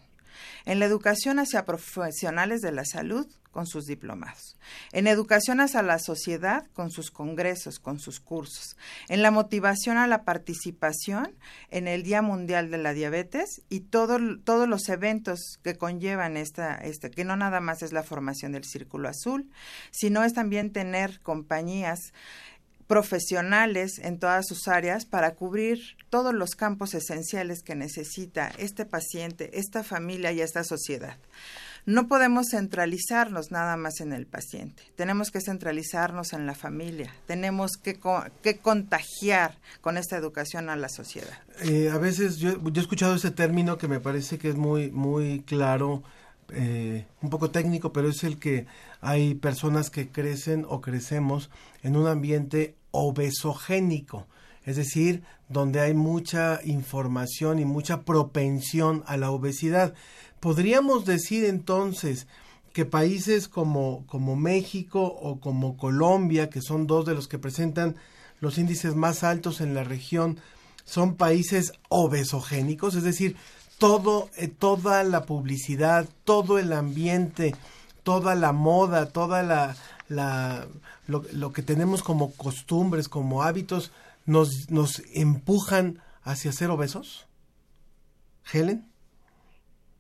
En la educación hacia profesionales de la salud, con sus diplomados, en educación hacia la sociedad con sus congresos, con sus cursos, en la motivación a la participación en el Día Mundial de la Diabetes y todo, todos los eventos que conllevan esta, esta, que no nada más es la formación del Círculo Azul, sino es también tener compañías profesionales en todas sus áreas para cubrir todos los campos esenciales que necesita este paciente, esta familia y esta sociedad. No podemos centralizarnos nada más en el paciente, tenemos que centralizarnos en la familia, tenemos que, que contagiar con esta educación a la sociedad. Eh, a veces yo, yo, he escuchado ese término que me parece que es muy, muy claro, eh, un poco técnico, pero es el que hay personas que crecen o crecemos en un ambiente obesogénico, es decir, donde hay mucha información y mucha propensión a la obesidad. ¿Podríamos decir entonces que países como, como México o como Colombia, que son dos de los que presentan los índices más altos en la región, son países obesogénicos? Es decir, todo, eh, toda la publicidad, todo el ambiente, toda la moda, toda la, lo, lo, que tenemos como costumbres, como hábitos, nos, nos empujan hacia ser obesos? Helen?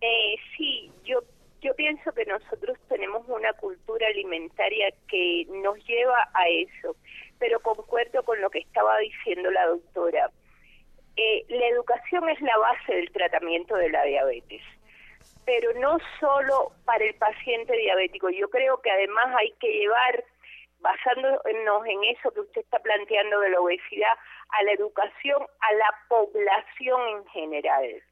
Eh, sí, yo, yo pienso que nosotros tenemos una cultura alimentaria que nos lleva a eso, pero concuerdo con lo que estaba diciendo la doctora. Eh, la educación es la base del tratamiento de la diabetes, pero no solo para el paciente diabético. Yo creo que además hay que llevar basándonos en eso que usted está planteando de la obesidad, a la educación, a la población en general.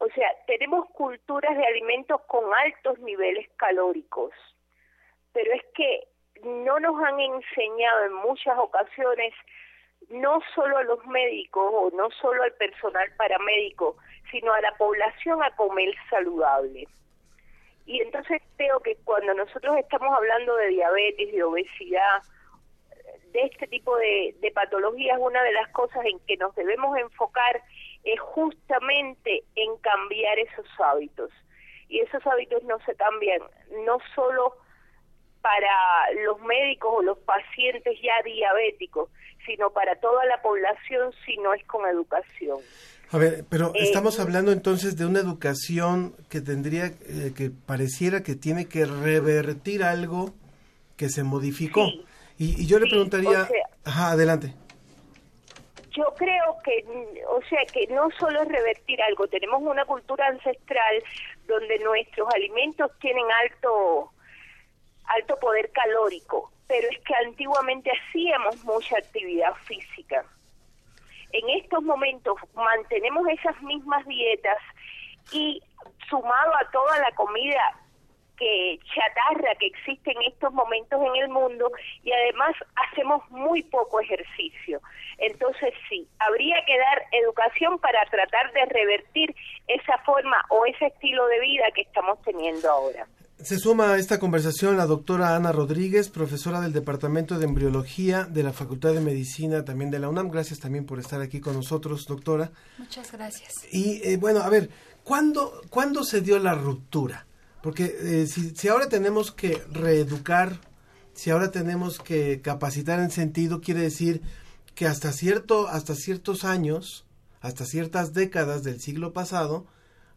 O sea, tenemos culturas de alimentos con altos niveles calóricos, pero es que no nos han enseñado en muchas ocasiones, no solo a los médicos o no solo al personal paramédico, sino a la población a comer saludable. Y entonces creo que cuando nosotros estamos hablando de diabetes, de obesidad, de este tipo de, de patologías, una de las cosas en que nos debemos enfocar es justamente en cambiar esos hábitos. Y esos hábitos no se cambian no solo para los médicos o los pacientes ya diabéticos, sino para toda la población si no es con educación. A ver, pero eh, estamos hablando entonces de una educación que tendría, eh, que pareciera que tiene que revertir algo que se modificó. Sí, y, y, yo le preguntaría, o sea, ajá, adelante. Yo creo que, o sea, que no solo es revertir algo, tenemos una cultura ancestral donde nuestros alimentos tienen alto, alto poder calórico, pero es que antiguamente hacíamos mucha actividad física. En estos momentos mantenemos esas mismas dietas y sumado a toda la comida que chatarra que existe en estos momentos en el mundo y además hacemos muy poco ejercicio. Entonces sí, habría que dar educación para tratar de revertir esa forma o ese estilo de vida que estamos teniendo ahora. Se suma a esta conversación la doctora Ana Rodríguez, profesora del Departamento de Embriología de la Facultad de Medicina también de la UNAM. Gracias también por estar aquí con nosotros, doctora. Muchas gracias. Y eh, bueno, a ver, ¿cuándo, ¿cuándo se dio la ruptura? Porque eh, si, si ahora tenemos que reeducar, si ahora tenemos que capacitar en sentido, quiere decir que hasta cierto, hasta ciertos años, hasta ciertas décadas del siglo pasado,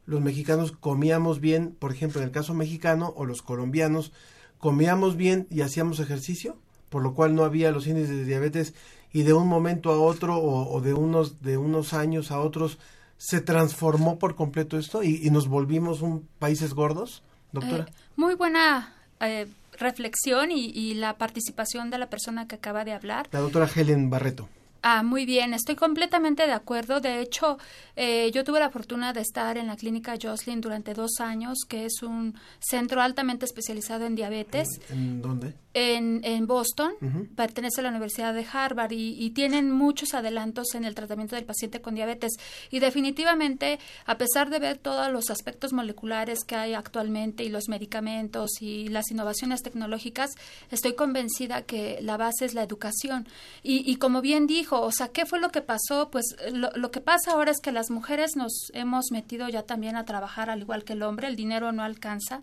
los mexicanos comíamos bien, por ejemplo, en el caso mexicano, o los colombianos, comíamos bien y hacíamos ejercicio, por lo cual no había los índices de diabetes y de un momento a otro o, o de unos de unos años a otros se transformó por completo esto y, y nos volvimos un países gordos. Doctora. Eh, muy buena eh, reflexión y, y, la participación de la persona que acaba de hablar. La doctora Helen Barreto. Ah, muy bien, estoy completamente de acuerdo. De hecho, eh, yo tuve la fortuna de estar en la clínica Jocelyn durante dos años, que es un centro altamente especializado en diabetes. ¿En dónde? En, en Boston, uh -huh. pertenece a la Universidad de Harvard y, y, tienen muchos adelantos en el tratamiento del paciente con diabetes. Y definitivamente, a pesar de ver todos los aspectos moleculares que hay actualmente y los medicamentos y las innovaciones tecnológicas, estoy convencida que la base es la educación. Y, y como bien dijo, o sea, ¿qué fue lo que pasó? Pues lo, lo, que pasa ahora es que las mujeres nos hemos metido ya también a trabajar al igual que el hombre, el dinero no alcanza.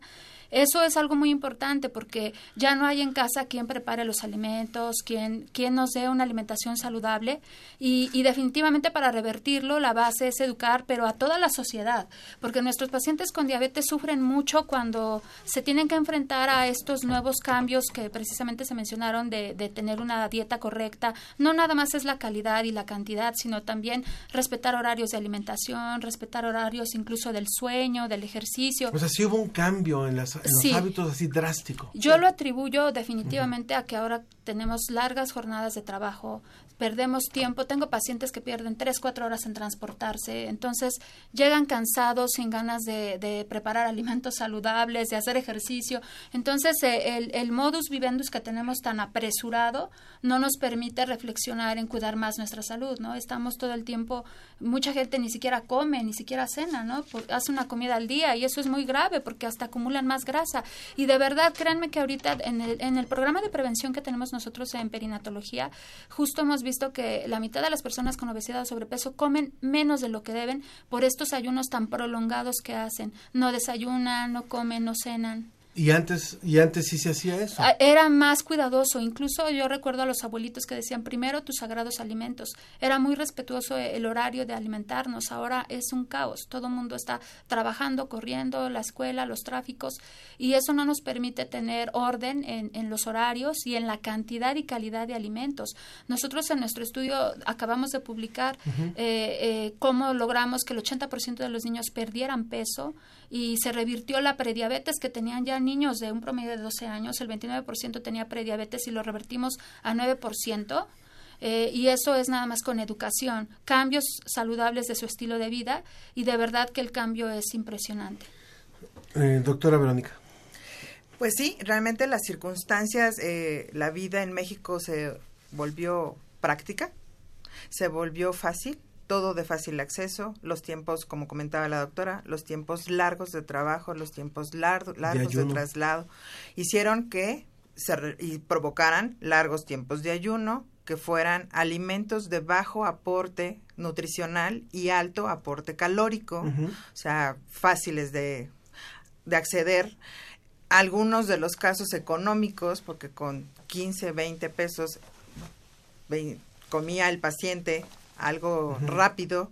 Eso es algo muy importante porque ya no hay en casa quien prepare los alimentos, quien, quien nos dé una alimentación saludable y, definitivamente para revertirlo la base es educar, pero a toda la sociedad, porque nuestros pacientes con diabetes sufren mucho cuando se tienen que enfrentar a estos nuevos cambios que precisamente se mencionaron de, de tener una dieta correcta. No nada más es la calidad y la cantidad, sino también respetar horarios de alimentación, respetar horarios incluso del sueño, del ejercicio. Pues así hubo un cambio en las en los sí. hábitos así drástico. Yo lo atribuyo definitivamente uh -huh. a que ahora tenemos largas jornadas de trabajo, perdemos tiempo. Tengo pacientes que pierden tres, cuatro horas en transportarse, entonces llegan cansados, sin ganas de, preparar alimentos (laughs) saludables, de hacer ejercicio. Entonces, eh, el, modus vivendus que tenemos tan apresurado no nos permite reflexionar en cuidar más nuestra salud, ¿no? Estamos todo el tiempo, mucha gente ni siquiera come, ni siquiera cena, ¿no? hace una comida al día y eso es muy grave porque hasta acumulan más grasa. Y de verdad, créanme que ahorita en el, en el programa de prevención que tenemos nosotros en perinatología, justo hemos visto que la mitad de las personas con obesidad o sobrepeso comen menos de lo que deben por estos ayunos tan prolongados que hacen. No desayunan, no comen, no cenan. ¿Y antes, ¿Y antes sí se hacía eso? Era más cuidadoso. Incluso yo recuerdo a los abuelitos que decían primero tus sagrados alimentos. Era muy respetuoso el horario de alimentarnos. Ahora es un caos. Todo el mundo está trabajando, corriendo, la escuela, los tráficos. Y eso no nos permite tener orden en, en los horarios y en la cantidad y calidad de alimentos. Nosotros en nuestro estudio acabamos de publicar uh -huh. eh, eh, cómo logramos que el 80% de los niños perdieran peso y se revirtió la prediabetes que tenían ya niños de un promedio de 12 años, el 29% tenía prediabetes y lo revertimos a 9%. Eh, y eso es nada más con educación, cambios saludables de su estilo de vida y de verdad que el cambio es impresionante. Eh, doctora Verónica. Pues sí, realmente las circunstancias, eh, la vida en México se volvió práctica, se volvió fácil, todo de fácil acceso, los tiempos, como comentaba la doctora, los tiempos largos de trabajo, los tiempos lar largos de, de, traslado, hicieron que se y provocaran largos tiempos de ayuno, que fueran alimentos de bajo aporte nutricional y alto aporte calórico, uh -huh. o sea, fáciles de, de acceder. Algunos de los casos económicos, porque con 15, 20 pesos comía el paciente algo uh -huh. rápido,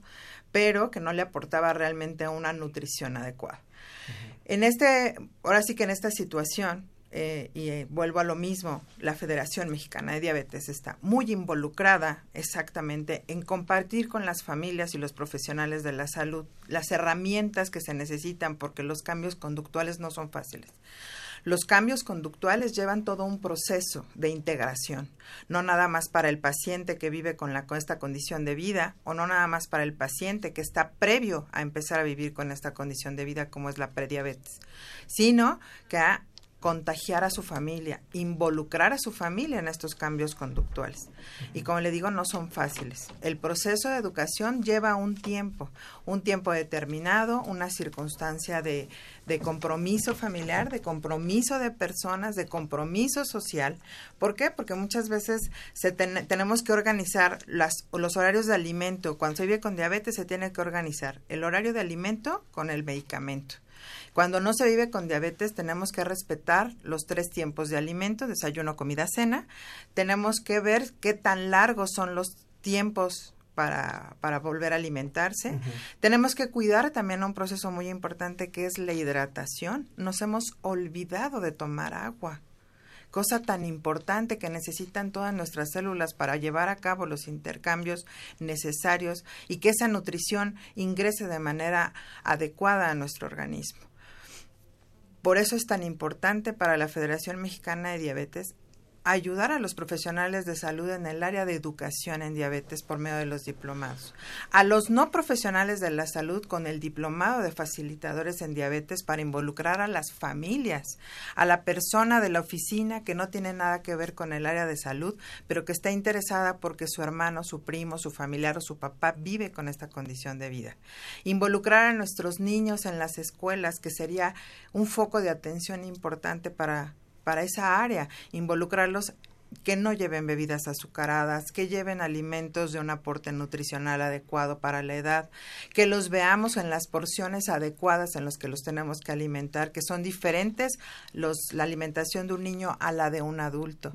pero que no le aportaba realmente una nutrición adecuada. Uh -huh. En este, ahora sí que en esta situación, eh, y eh, vuelvo a lo mismo, la Federación Mexicana de Diabetes está muy involucrada exactamente en compartir con las familias y los profesionales de la salud las herramientas que se necesitan porque los cambios conductuales no son fáciles. Los cambios conductuales llevan todo un proceso de integración, no nada más para el paciente que vive con, la, con esta condición de vida o no nada más para el paciente que está previo a empezar a vivir con esta condición de vida como es la prediabetes, sino que contagiar a su familia, involucrar a su familia en estos cambios conductuales. Y como le digo, no son fáciles. El proceso de educación lleva un tiempo, un tiempo determinado, una circunstancia de, de compromiso familiar, de compromiso de personas, de compromiso social. ¿Por qué? Porque muchas veces se tenemos que organizar las, los horarios de alimento. Cuando se vive con diabetes se tiene que organizar el horario de alimento con el medicamento cuando no se vive con diabetes tenemos que respetar los tres tiempos de alimento, desayuno, comida, cena. Tenemos que ver qué tan largos son los tiempos para, para, volver a alimentarse. Tenemos que cuidar también un proceso muy importante que es la hidratación. Nos hemos olvidado de tomar agua, cosa tan importante que necesitan todas nuestras células para llevar a cabo los intercambios necesarios y que esa nutrición ingrese de manera adecuada a nuestro organismo. Por eso es tan importante para la Federación Mexicana de Diabetes ayudar a los profesionales de salud en el área de educación en diabetes por medio de los diplomados. A los no profesionales de la salud con el diplomado de facilitadores en diabetes para involucrar a las familias, a la persona de la oficina que no tiene nada que ver con el área de salud, pero que está interesada porque su hermano, su primo, su familiar o su papá vive con esta condición de vida. Involucrar a nuestros niños en las escuelas, que sería un foco de atención importante para para esa área, involucrarlos que no lleven bebidas azucaradas, que lleven alimentos de un aporte nutricional adecuado para la edad, que los veamos en las porciones adecuadas en las que los tenemos que alimentar, que son diferentes los, la alimentación de un niño a la de un adulto.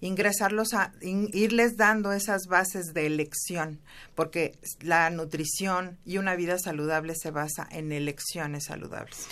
Ingresarlos a, irles dando esas bases de elección, porque la nutrición y una vida saludable se basa en elecciones saludables.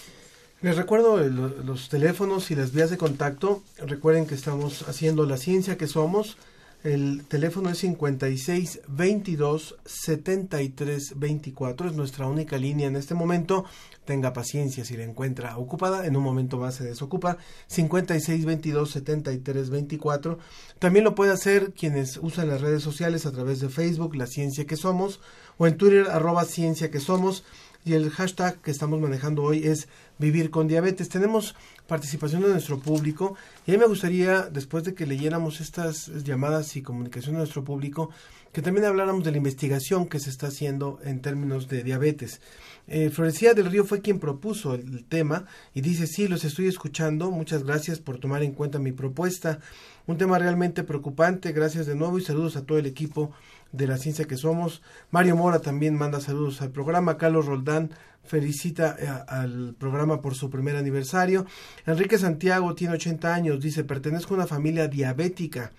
Les recuerdo los teléfonos y las vías de contacto. Recuerden que estamos haciendo la ciencia que somos. El teléfono es 56 22 73 24. Es nuestra única línea en este momento. Tenga paciencia si la encuentra ocupada. En un momento más se desocupa. 56 22 73 24. También lo puede hacer quienes usan las redes sociales a través de Facebook, La Ciencia que Somos, o en Twitter, arroba Ciencia que Somos. Y el hashtag que estamos manejando hoy es vivir con diabetes. Tenemos participación de nuestro público y a mí me gustaría, después de que leyéramos estas llamadas y comunicación de nuestro público, que también habláramos de la investigación que se está haciendo en términos de diabetes. Eh, Florecía del Río fue quien propuso el, tema y dice, sí, los estoy escuchando, muchas gracias por tomar en cuenta mi propuesta. Un tema realmente preocupante, gracias de nuevo y saludos a todo el equipo de la ciencia que somos. Mario Mora también manda saludos al programa. Carlos Roldán felicita eh, al programa por su primer aniversario. Enrique Santiago tiene 80 años, dice, pertenezco a una familia diabética.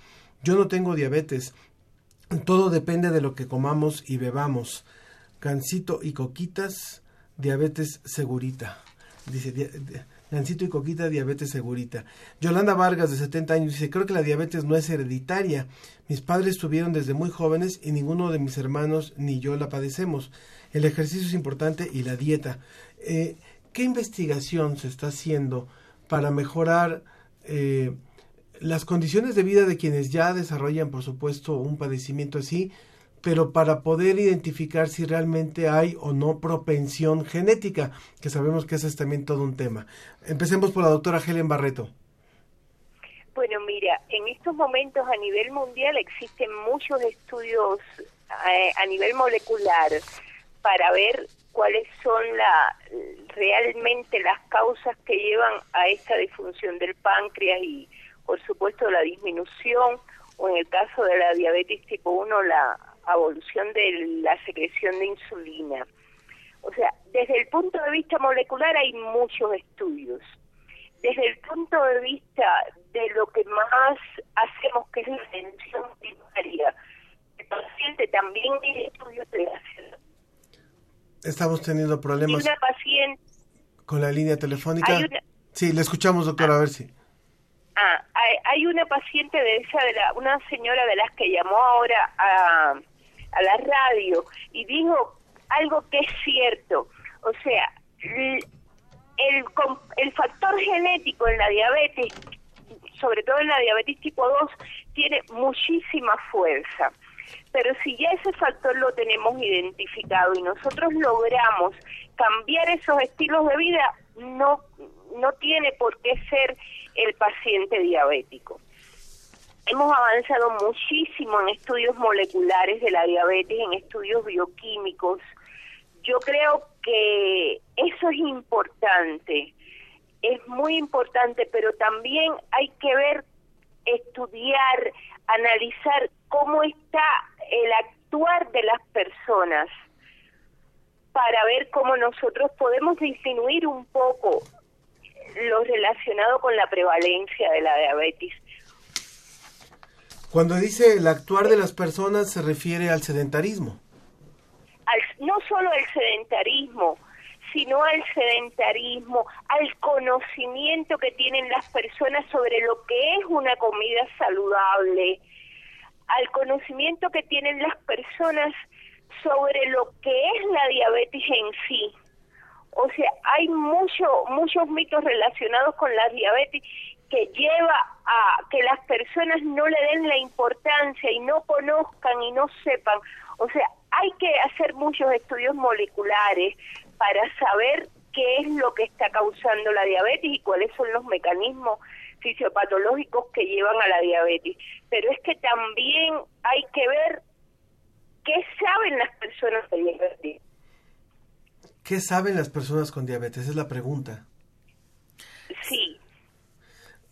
Yo no tengo diabetes. Todo depende de lo que comamos y bebamos. Gansito y coquitas, diabetes segurita. Dice, Gansito y Coquita, diabetes segurita. Yolanda Vargas, de 70 años, dice, creo que la diabetes no es hereditaria. Mis padres tuvieron desde muy jóvenes y ninguno de mis hermanos ni yo la padecemos. El ejercicio es importante y la dieta. Eh, ¿Qué investigación se está haciendo para mejorar eh, las condiciones de vida de quienes ya desarrollan, por supuesto, un padecimiento así, pero para poder identificar si realmente hay o no propensión genética, que sabemos que ese es también todo un tema. Empecemos por la doctora Helen Barreto. Bueno, mira, en estos momentos a nivel mundial existen muchos estudios eh, a nivel molecular para ver cuáles son la, realmente las causas que llevan a esta disfunción del páncreas y, por supuesto, la disminución o en el caso de la diabetes tipo 1, la evolución de la secreción de insulina. O sea, desde el punto de vista molecular hay muchos estudios. Desde el punto de vista de lo que más hacemos, que es la atención primaria, el paciente también hay estudios de la Estamos teniendo problemas. una paciente. Con la línea telefónica. Sí, le escuchamos, doctora, a ver si. Ah, hay, una paciente de esa, de la, una señora de las que llamó ahora a, a la radio y dijo algo que es cierto. O sea, el, el factor genético en la diabetes, sobre todo en la diabetes tipo 2, tiene muchísima fuerza. Pero si ya ese factor lo tenemos identificado y nosotros logramos cambiar esos estilos de vida, no, no tiene por qué ser el paciente diabético. Hemos avanzado muchísimo en estudios moleculares de la diabetes, en estudios bioquímicos. Yo creo que eso es importante, es muy importante, pero también hay que ver, estudiar, analizar cómo está el actuar de las personas para ver cómo nosotros podemos disminuir un poco lo relacionado con la prevalencia de la diabetes. Cuando dice el actuar de las personas se refiere al sedentarismo. no solo al sedentarismo, sino al sedentarismo, al conocimiento que tienen las personas sobre lo que es una comida saludable, al conocimiento que tienen las personas sobre lo que es la diabetes en sí. O sea, hay mucho, muchos mitos relacionados con la diabetes que lleva a que las personas no le den la importancia y no conozcan y no sepan. O sea, hay que hacer muchos estudios moleculares para saber qué es lo que está causando la diabetes y cuáles son los mecanismos fisiopatológicos que llevan a la diabetes. Pero es que también hay que ver qué saben las personas de diabetes. ¿Qué saben las personas con diabetes? Es la pregunta. Sí.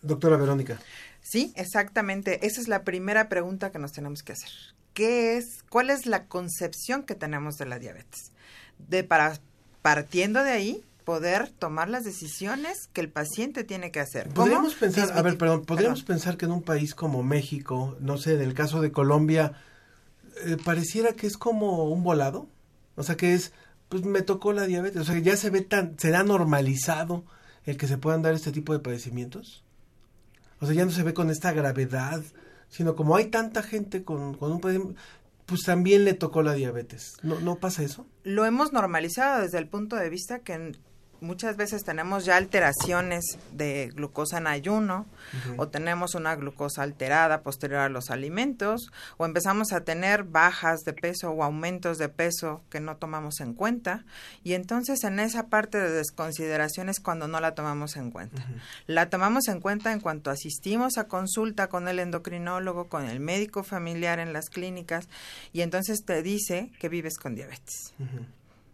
Doctora Verónica. Sí, exactamente. Esa es la primera pregunta que nos tenemos que hacer. ¿Qué es, cuál es la concepción que tenemos de la diabetes? De para partiendo de ahí poder tomar las decisiones que el paciente tiene que hacer. Podríamos pensar, a ver, perdón, podríamos pensar que en un país como México, no sé, en el caso de Colombia, eh, pareciera que es como un volado, o sea, que es pues me tocó la diabetes, o sea, ya se ve tan, será normalizado el que se puedan dar este tipo de padecimientos. O sea, ya no se ve con esta gravedad, sino como hay tanta gente con, con un pues también le tocó la diabetes. ¿No, ¿No pasa eso? Lo hemos normalizado desde el punto de vista que muchas veces tenemos ya alteraciones de glucosa en ayuno o tenemos una glucosa alterada posterior a los alimentos o empezamos a tener bajas de peso o aumentos de peso que no tomamos en cuenta y entonces en esa parte de desconsideración es cuando no la tomamos en cuenta. La tomamos en cuenta en cuanto asistimos a consulta con el endocrinólogo, con el médico familiar en las clínicas y entonces te dice que vives con diabetes.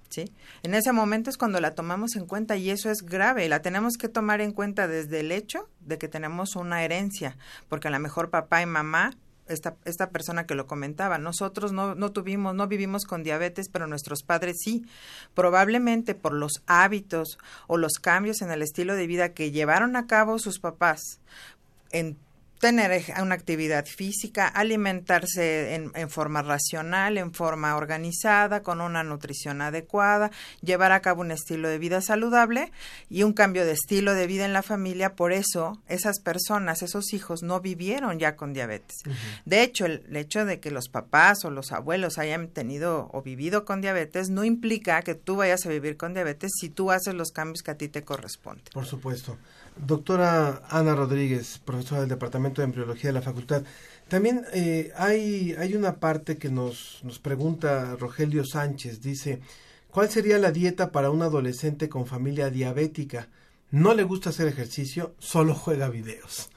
¿Sí? En ese momento es cuando la tomamos en cuenta y eso es grave. La tenemos que tomar en cuenta desde el hecho de que tenemos una herencia, porque a lo mejor papá y mamá esta, esta persona que lo comentaba, nosotros no, no tuvimos, no vivimos con diabetes, pero nuestros padres sí. Probablemente por los hábitos o los cambios en el estilo de vida que llevaron a cabo sus papás en tener una actividad física, alimentarse en, en, forma racional, en forma organizada, con una nutrición adecuada, llevar a cabo un estilo de vida saludable y un cambio de estilo de vida en la familia. Por eso esas personas, esos hijos, no vivieron ya con diabetes. De hecho, el, el hecho de que los papás o los abuelos hayan tenido o vivido con diabetes no implica que tú vayas a vivir con diabetes si tú haces los cambios que a ti te corresponden. Por supuesto. Doctora Ana Rodríguez, profesora del Departamento de Embriología de la Facultad. También eh, hay, hay una parte que nos, nos pregunta Rogelio Sánchez. Dice, ¿cuál sería la dieta para un adolescente con familia diabética? No le gusta hacer ejercicio, solo juega videos.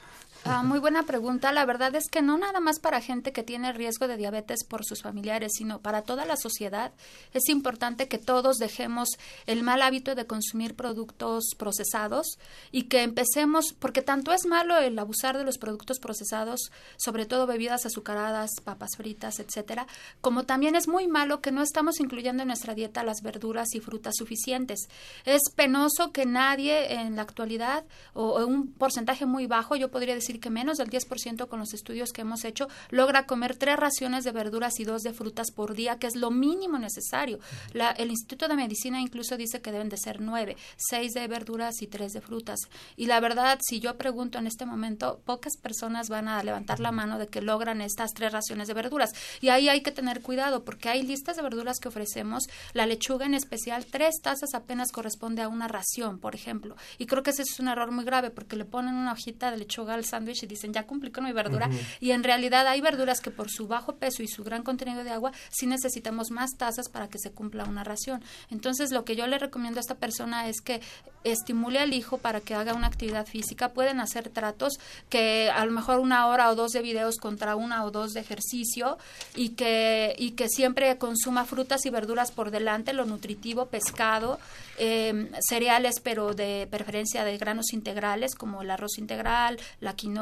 Ah, muy buena pregunta. La verdad es que no nada más para gente que tiene riesgo de diabetes por sus familiares, sino para toda la sociedad. Es importante que todos dejemos el mal hábito de consumir productos procesados y que empecemos, porque tanto es malo el abusar de los productos procesados, sobre todo bebidas azucaradas, papas fritas, etcétera, como también es muy malo que no estamos incluyendo en nuestra dieta las verduras y frutas suficientes. Es penoso que nadie en la actualidad o, o un porcentaje muy bajo, yo podría decir decir que menos del 10% con los estudios que hemos hecho logra comer tres raciones de verduras y dos de frutas por día, que es lo mínimo necesario. La, el Instituto de Medicina incluso dice que deben de ser nueve, seis de verduras y tres de frutas. Y la verdad, si yo pregunto en este momento, pocas personas van a levantar la mano de que logran estas tres raciones de verduras. Y ahí hay que tener cuidado porque hay listas de verduras que ofrecemos. La lechuga en especial, tres tazas apenas corresponde a una ración, por ejemplo. Y creo que ese es un error muy grave porque le ponen una hojita de lechuga al sándwich y dicen, ya cumplí con mi verdura. Y en realidad hay verduras que por su bajo peso y su gran contenido de agua, sí necesitamos más tazas para que se cumpla una ración. Entonces, lo que yo le recomiendo a esta persona es que estimule al hijo para que haga una actividad física. Pueden hacer tratos que a lo mejor una hora o dos de videos contra una o dos de ejercicio y que, y que siempre consuma frutas y verduras por delante, lo nutritivo, pescado, eh, cereales, pero de preferencia de granos integrales como el arroz integral, la quinoa,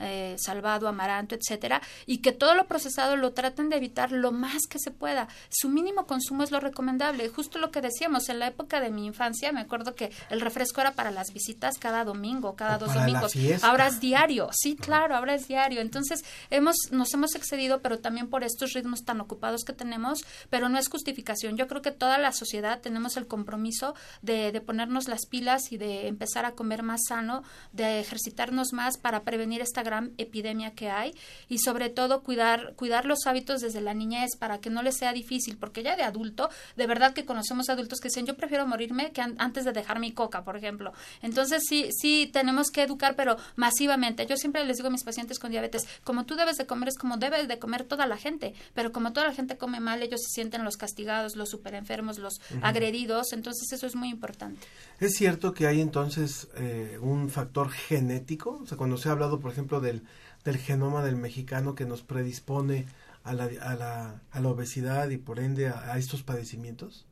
eh, salvado, amaranto, etcétera, y que todo lo procesado lo traten de evitar lo más que se pueda. Su mínimo consumo es lo recomendable. Justo lo que decíamos en la época de mi infancia, me acuerdo que el refresco era para las visitas cada domingo, cada dos domingos. Ahora es diario, sí, claro, ahora es diario. Entonces hemos nos hemos excedido, pero también por estos ritmos tan ocupados que tenemos, pero no es justificación. Yo creo que toda la sociedad tenemos el compromiso de, de ponernos las pilas y de empezar a comer más sano, de ejercitarnos más para prevenir esta gran epidemia que hay y sobre todo cuidar cuidar los hábitos desde la niñez para que no les sea difícil, porque ya de adulto, de verdad que conocemos adultos que dicen, yo prefiero morirme que antes de dejar mi coca, por ejemplo. Entonces sí, sí tenemos que educar, pero masivamente. Yo siempre les digo a mis pacientes con diabetes, como tú debes de comer es como debe de comer toda la gente, pero como toda la gente come mal, ellos se sienten los castigados, los super enfermos, los agredidos, entonces eso es muy importante. ¿Es cierto que hay entonces eh, un factor genético? O sea, cuando se ha hablado, por ejemplo, del, del genoma del mexicano que nos predispone a la, a la, a la obesidad y por ende a, estos padecimientos?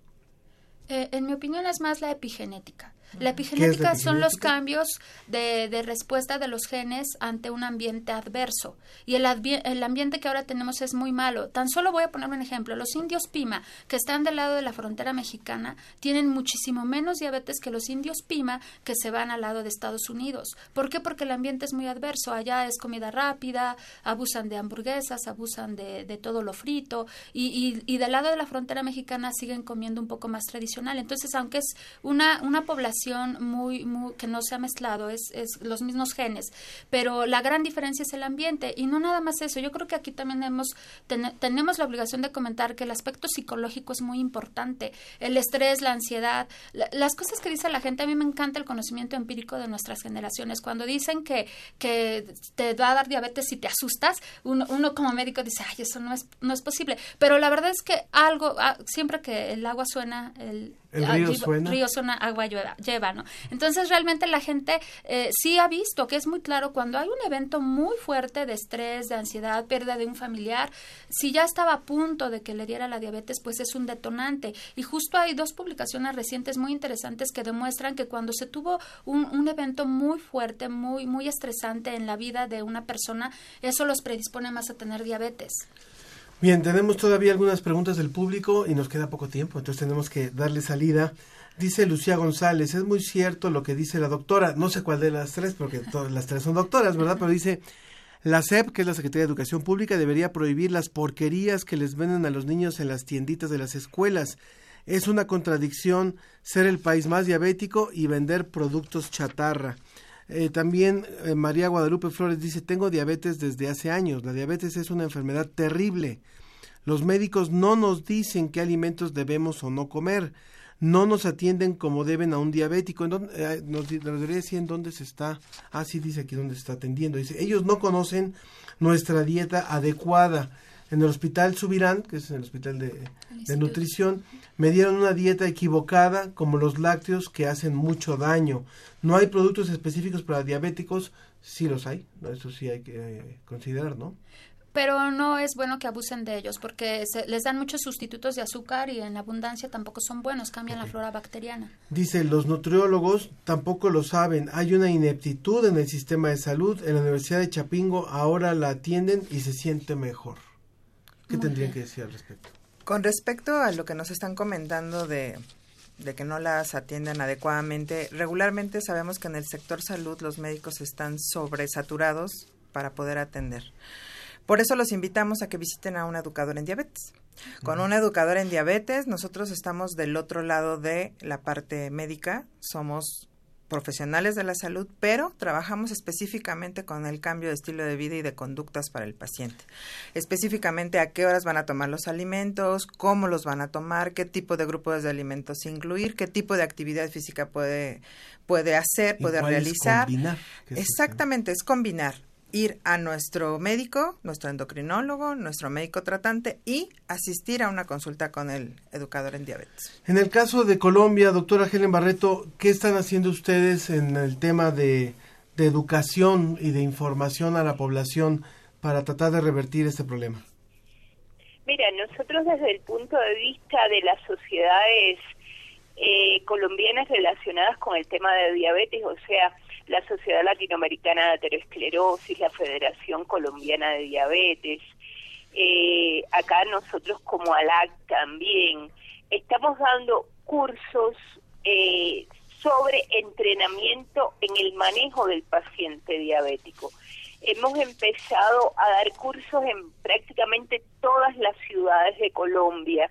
Eh, en mi opinión es más la epigenética. La epigenética son los cambios de, de, respuesta de los genes ante un ambiente adverso. Y el, el, ambiente que ahora tenemos es muy malo. Tan solo voy a poner un ejemplo. Los indios Pima, que están del lado de la frontera mexicana, tienen muchísimo menos diabetes que los indios Pima que se van al lado de Estados Unidos. ¿Por qué? Porque el ambiente es muy adverso. Allá es comida rápida, abusan de hamburguesas, abusan de, de todo lo frito. Y, y, y, del lado de la frontera mexicana siguen comiendo un poco más tradicional. Entonces, aunque es una, una población muy, muy, que no se ha mezclado, es, es los mismos genes, pero la gran diferencia es el ambiente y no nada más eso. Yo creo que aquí también hemos, ten, tenemos la obligación de comentar que el aspecto psicológico es muy importante, el estrés, la ansiedad, la, las cosas que dice la gente, a mí me encanta el conocimiento empírico de nuestras generaciones. Cuando dicen que, que te va a dar diabetes si te asustas, uno, uno como médico dice, ay, eso no es, no es posible, pero la verdad es que algo, siempre que el agua suena, el, el río suena. río suena, agua lleva, lleva, ¿no? Entonces realmente la gente eh, sí ha visto que es muy claro cuando hay un evento muy fuerte de estrés, de ansiedad, pérdida de un familiar, si ya estaba a punto de que le diera la diabetes, pues es un detonante. Y justo hay dos publicaciones recientes muy interesantes que demuestran que cuando se tuvo un, un evento muy fuerte, muy, muy estresante en la vida de una persona, eso los predispone más a tener diabetes. Bien, tenemos todavía algunas preguntas del público y nos queda poco tiempo, entonces tenemos que darle salida. Dice Lucía González, es muy cierto lo que dice la doctora, no sé cuál de las tres, porque todas las tres son doctoras, ¿verdad? Pero dice, la SEP, que es la Secretaría de Educación Pública, debería prohibir las porquerías que les venden a los niños en las tienditas de las escuelas. Es una contradicción ser el país más diabético y vender productos chatarra. Eh, también eh, María Guadalupe Flores dice, tengo diabetes desde hace años. La diabetes es una enfermedad terrible. Los médicos no nos dicen qué alimentos debemos o no comer. No nos atienden como deben a un diabético. ¿En dónde, eh, nos, nos, debería decir en dónde se está. Ah, sí, dice aquí dónde se está atendiendo. Dice, ellos no conocen nuestra dieta adecuada. En el hospital Subirán, que es el hospital de, de nutrición, me dieron una dieta equivocada, como los lácteos, que hacen mucho daño. No hay productos específicos para diabéticos, sí los hay, eso sí hay que eh, considerar, ¿no? Pero no es bueno que abusen de ellos porque se, les dan muchos sustitutos de azúcar y en abundancia tampoco son buenos, cambian okay. la flora bacteriana. Dice, los nutriólogos tampoco lo saben, hay una ineptitud en el sistema de salud, en la Universidad de Chapingo ahora la atienden y se siente mejor. ¿Qué Muy tendrían bien. que decir al respecto? Con respecto a lo que nos están comentando de de que no las atienden adecuadamente. Regularmente sabemos que en el sector salud los médicos están sobresaturados para poder atender. Por eso los invitamos a que visiten a un educador en diabetes. Con un educador en diabetes, nosotros estamos del otro lado de la parte médica, somos profesionales de la salud, pero trabajamos específicamente con el cambio de estilo de vida y de conductas para el paciente. Específicamente a qué horas van a tomar los alimentos, cómo los van a tomar, qué tipo de grupos de alimentos incluir, qué tipo de actividad física puede, puede hacer, puede realizar. Exactamente, es combinar ir a nuestro médico, nuestro endocrinólogo, nuestro médico tratante y asistir a una consulta con el educador en diabetes. En el caso de Colombia, doctora Helen Barreto, ¿qué están haciendo ustedes en el tema de, de educación y de información a la población para tratar de revertir este problema? Mira, nosotros desde el punto de vista de las sociedades eh, colombianas relacionadas con el tema de diabetes, o sea, la Sociedad Latinoamericana de Aterosclerosis, la Federación Colombiana de Diabetes, eh, acá nosotros como ALAC también, estamos dando cursos eh, sobre entrenamiento en el manejo del paciente diabético. Hemos empezado a dar cursos en prácticamente todas las ciudades de Colombia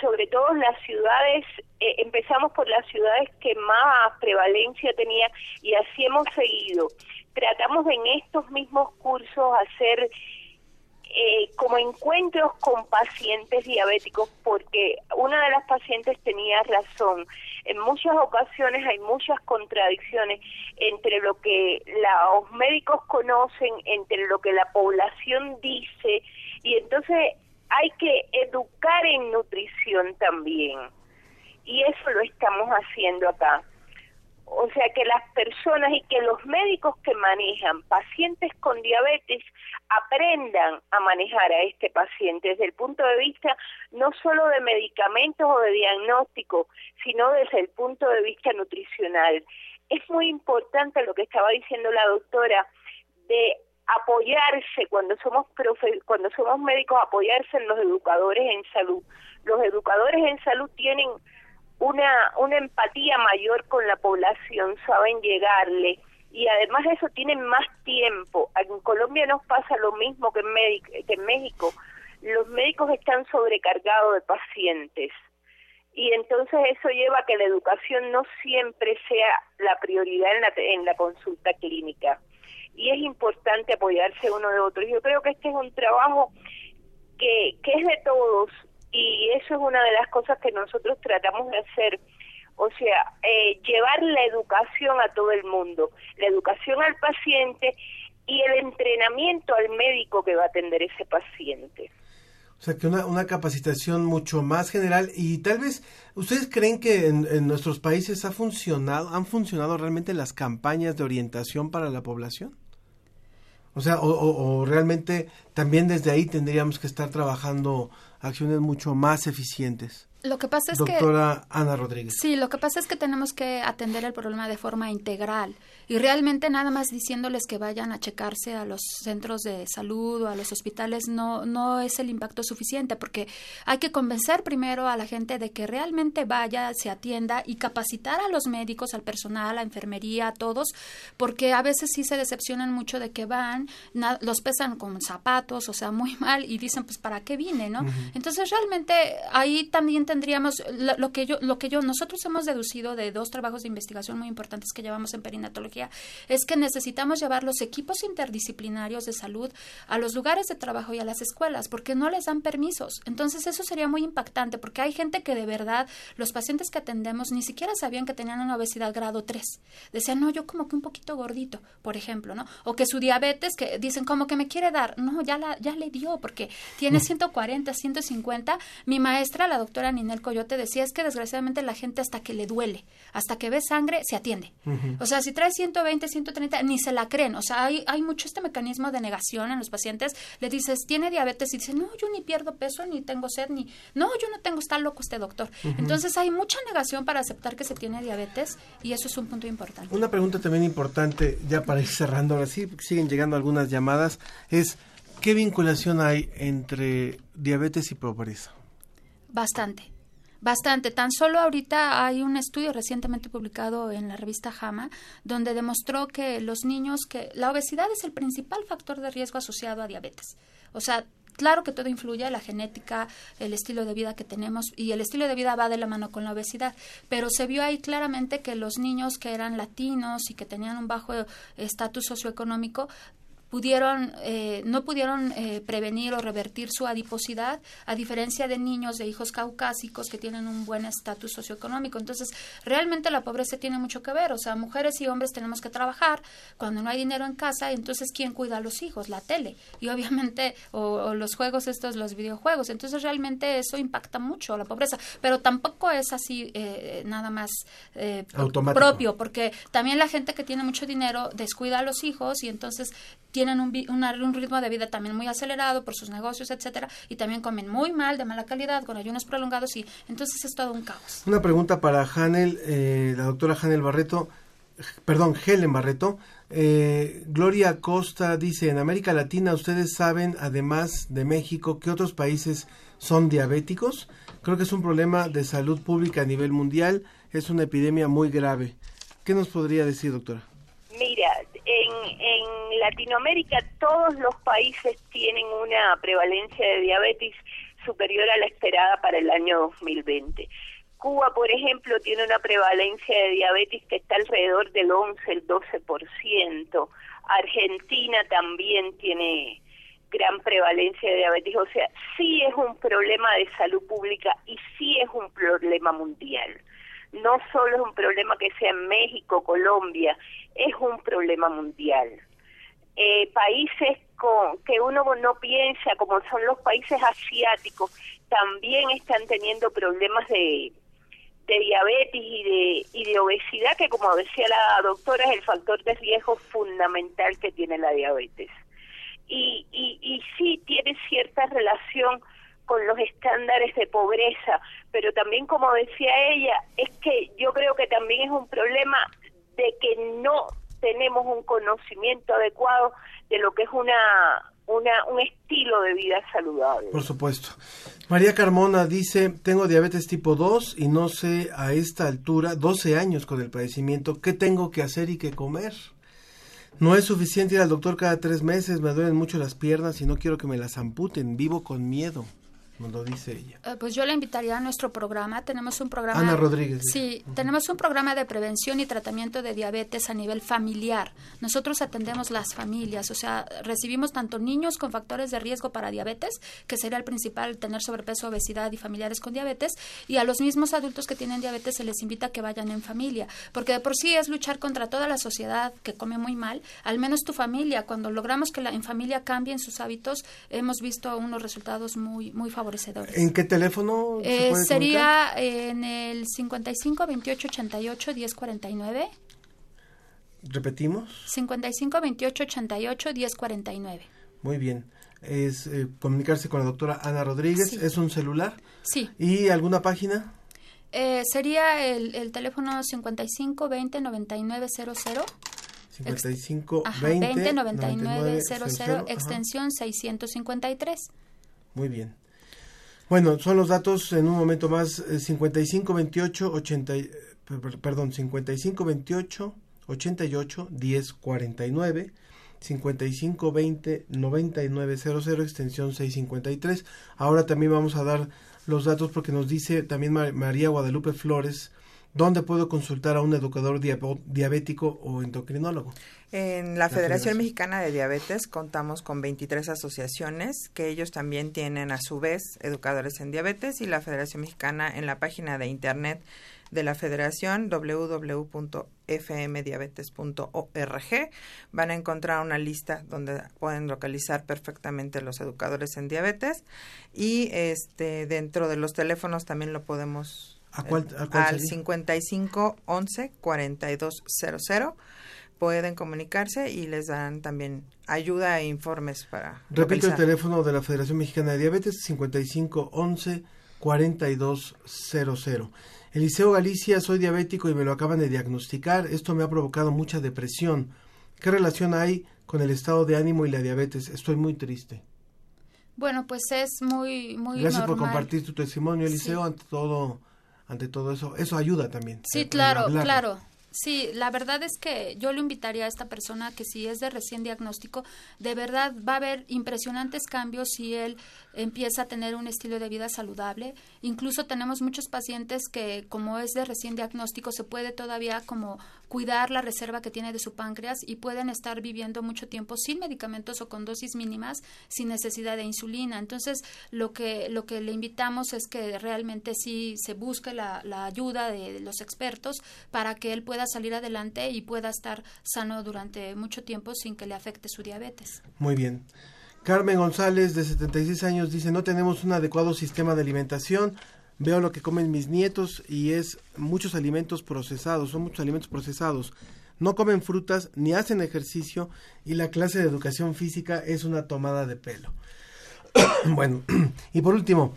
sobre todo en las ciudades, eh, empezamos por las ciudades que más prevalencia tenía y así hemos seguido. Tratamos en estos mismos cursos hacer eh, como encuentros con pacientes diabéticos porque una de las pacientes tenía razón. En muchas ocasiones hay muchas contradicciones entre lo que los médicos conocen, entre lo que la población dice y entonces hay que educar en nutrición también. Y eso lo estamos haciendo acá. O sea, que las personas y que los médicos que manejan pacientes con diabetes aprendan a manejar a este paciente desde el punto de vista no solo de medicamentos o de diagnóstico, sino desde el punto de vista nutricional. Es muy importante lo que estaba diciendo la doctora de apoyarse cuando somos cuando somos médicos apoyarse en los educadores en salud. Los educadores en salud tienen una una empatía mayor con la población saben llegarle. Y además de eso tienen más tiempo. En Colombia nos pasa lo mismo que en, que en México. Los médicos están sobrecargados de pacientes. Y entonces eso lleva a que la educación no siempre sea la prioridad en la, en la consulta clínica y es importante apoyarse uno de otro. Yo creo que este es un trabajo que, que es de todos y eso es una de las cosas que nosotros tratamos de hacer. O sea, eh, llevar la educación a todo el mundo, la educación al paciente y el entrenamiento al médico que va a atender ese paciente. O sea, que una, una capacitación mucho más general y tal vez, ¿ustedes creen que en, en, nuestros países ha funcionado, han funcionado realmente las campañas de orientación para la población? O sea, o, realmente también desde ahí tendríamos que estar trabajando acciones mucho más eficientes. Lo que pasa es que... Doctora Ana Rodríguez. Sí, lo que pasa es que tenemos que atender el problema de forma integral y realmente nada más diciéndoles que vayan a checarse a los centros de salud o a los hospitales no, no es el impacto suficiente porque hay que convencer primero a la gente de que realmente vaya, se atienda y capacitar a los médicos, al personal, a la enfermería, a todos, porque a veces sí se decepcionan mucho de que van, los pesan con zapatos, o sea, muy (laughs) mal y dicen, pues, ¿para qué vine, no? Entonces, realmente ahí también tendríamos lo, que yo, lo que yo, nosotros hemos deducido de dos trabajos de investigación muy importantes que llevamos en perinatología, es que necesitamos llevar los equipos interdisciplinarios de salud a los lugares de trabajo y a las escuelas, porque no les dan permisos. Entonces, eso sería muy impactante, porque hay gente que de verdad, los pacientes que atendemos ni siquiera sabían que tenían una obesidad grado 3. Decían, no, yo como que un poquito gordito, por ejemplo, ¿no? O que su diabetes, que dicen como que me quiere dar, no, ya, la, ya le dio, porque tiene 140, 150. Mi maestra, la doctora el Coyote decía es que desgraciadamente la gente hasta que le duele, hasta que ve sangre, se atiende. O sea, si trae 120, 130, ni se la creen. O sea, hay, hay mucho este mecanismo de negación en los pacientes. Le dices, tiene diabetes y dice, no, yo ni pierdo peso, ni tengo sed, ni, no, yo no tengo, está loco este doctor. Entonces hay mucha negación para aceptar que se tiene diabetes y eso es un punto importante. Una pregunta también importante, ya para ir cerrando ahora sí, siguen llegando algunas llamadas, es, ¿qué vinculación hay entre diabetes y pobreza? Bastante Bastante. Tan solo ahorita hay un estudio recientemente publicado en la revista JAMA donde demostró que los niños que la obesidad es el principal factor de riesgo asociado a diabetes. O sea, claro que todo influye, la genética, el estilo de vida que tenemos y el estilo de vida va de la mano con la obesidad, pero se vio ahí claramente que los niños que eran latinos y que tenían un bajo estatus socioeconómico pudieron, eh, no pudieron eh, prevenir o revertir su adiposidad, a diferencia de niños de hijos caucásicos que tienen un buen estatus socioeconómico. Entonces, realmente la pobreza tiene mucho que ver. O sea, mujeres y hombres tenemos que trabajar cuando no hay dinero en casa, y entonces, ¿quién cuida a los hijos? La tele. Y obviamente, o, los juegos estos, los videojuegos. Entonces, realmente eso impacta mucho la pobreza. Pero tampoco es así eh, nada más propio, porque también la gente que tiene mucho dinero descuida a los hijos y entonces tienen un, un, ritmo de vida también muy acelerado por sus negocios, etcétera, y también comen muy mal, de mala calidad, con ayunos prolongados, y entonces es todo un caos. Una pregunta para Hanel, eh, la doctora Hanel Barreto, perdón, Helen Barreto. Eh, Gloria Costa dice, en América Latina ustedes saben, además de México, que otros países son diabéticos. Creo que es un problema de salud pública a nivel mundial, es una epidemia muy grave. ¿Qué nos podría decir, doctora? Mira, en, Latinoamérica todos los países tienen una prevalencia de diabetes superior a la esperada para el año 2020. Cuba, por ejemplo, tiene una prevalencia de diabetes que está alrededor del 11, el 12%. Argentina también tiene gran prevalencia de diabetes. O sea, sí es un problema de salud pública y sí es un problema mundial no solo es un problema que sea en México, Colombia, es un problema mundial. Eh, países con, que uno no piensa, como son los países asiáticos, también están teniendo problemas de, de diabetes y de, y de obesidad, que como decía la doctora, es el factor de riesgo fundamental que tiene la diabetes. Y, y, y sí tiene cierta relación con los estándares de pobreza, pero también como decía ella, es que yo creo que también es un problema de que no tenemos un conocimiento adecuado de lo que es una, una un estilo de vida saludable. Por supuesto. María Carmona dice, tengo diabetes tipo 2 y no sé a esta altura, 12 años con el padecimiento, qué tengo que hacer y qué comer. No es suficiente ir al doctor cada tres meses, me duelen mucho las piernas y no quiero que me las amputen, vivo con miedo lo dice ella. Eh, pues yo la invitaría a nuestro programa. Tenemos un programa. Ana Rodríguez. Sí, tenemos un programa de prevención y tratamiento de diabetes a nivel familiar. Nosotros atendemos las familias, o sea, recibimos tanto niños con factores de riesgo para diabetes, que sería el principal tener sobrepeso, obesidad y familiares con diabetes, y a los mismos adultos que tienen diabetes se les invita a que vayan en familia, porque de por sí es luchar contra toda la sociedad que come muy mal, al menos tu familia. Cuando logramos que la en familia cambien sus hábitos, hemos visto unos resultados muy muy favorables ¿En qué teléfono? Eh, sería en el 55 28 88 10 49. ¿Repetimos? 55 28 88 10 49. Muy bien. Es eh, comunicarse con la doctora Ana Rodríguez. ¿Es un celular? Sí. ¿Y alguna página? Eh, sería el, el, teléfono 55 20 99 00. 55 20, 20 99 00, extensión 653. Muy bien. Bueno, son los datos en un momento más 55 28 80 perdón, 55 28 88 10 49 55 20 99 00 extensión 653. Ahora también vamos a dar los datos porque nos dice también María Guadalupe Flores dónde puedo consultar a un educador diabético o endocrinólogo. En la, Federación Mexicana de Diabetes contamos con 23 asociaciones que ellos también tienen a su vez educadores en diabetes y la Federación Mexicana en la página de internet de la Federación www.fmdiabetes.org van a encontrar una lista donde pueden localizar perfectamente los educadores en diabetes y este dentro de los teléfonos también lo podemos ¿A cuál, al 55 11 4200 pueden comunicarse y les dan también ayuda e informes para. Repito el teléfono de la Federación Mexicana de Diabetes: 55 11 4200. Eliseo Galicia, soy diabético y me lo acaban de diagnosticar. Esto me ha provocado mucha depresión. ¿Qué relación hay con el estado de ánimo y la diabetes? Estoy muy triste. Bueno, pues es muy, muy Gracias por compartir tu testimonio, Eliseo, ante todo, ante todo eso. Eso ayuda también. Sí, claro, hablarlo. claro. Sí, la verdad es que yo le invitaría a esta persona que si es de recién diagnóstico, de verdad va a haber impresionantes cambios si él empieza a tener un estilo de vida saludable. Incluso tenemos muchos pacientes que como es de recién diagnóstico se puede todavía como cuidar la reserva que tiene de su páncreas y pueden estar viviendo mucho tiempo sin medicamentos o con dosis mínimas sin necesidad de insulina. Entonces, lo que lo que le invitamos es que realmente sí se busque la, la ayuda de los expertos para que él pueda salir adelante y pueda estar sano durante mucho tiempo sin que le afecte su diabetes. Muy bien. Carmen González, de 76 años, dice, no tenemos un adecuado sistema de alimentación. Veo lo que comen mis nietos y es muchos alimentos procesados, son muchos alimentos procesados. No comen frutas ni hacen ejercicio y la clase de educación física es una tomada de pelo. (coughs) bueno, (clears throat) y por último,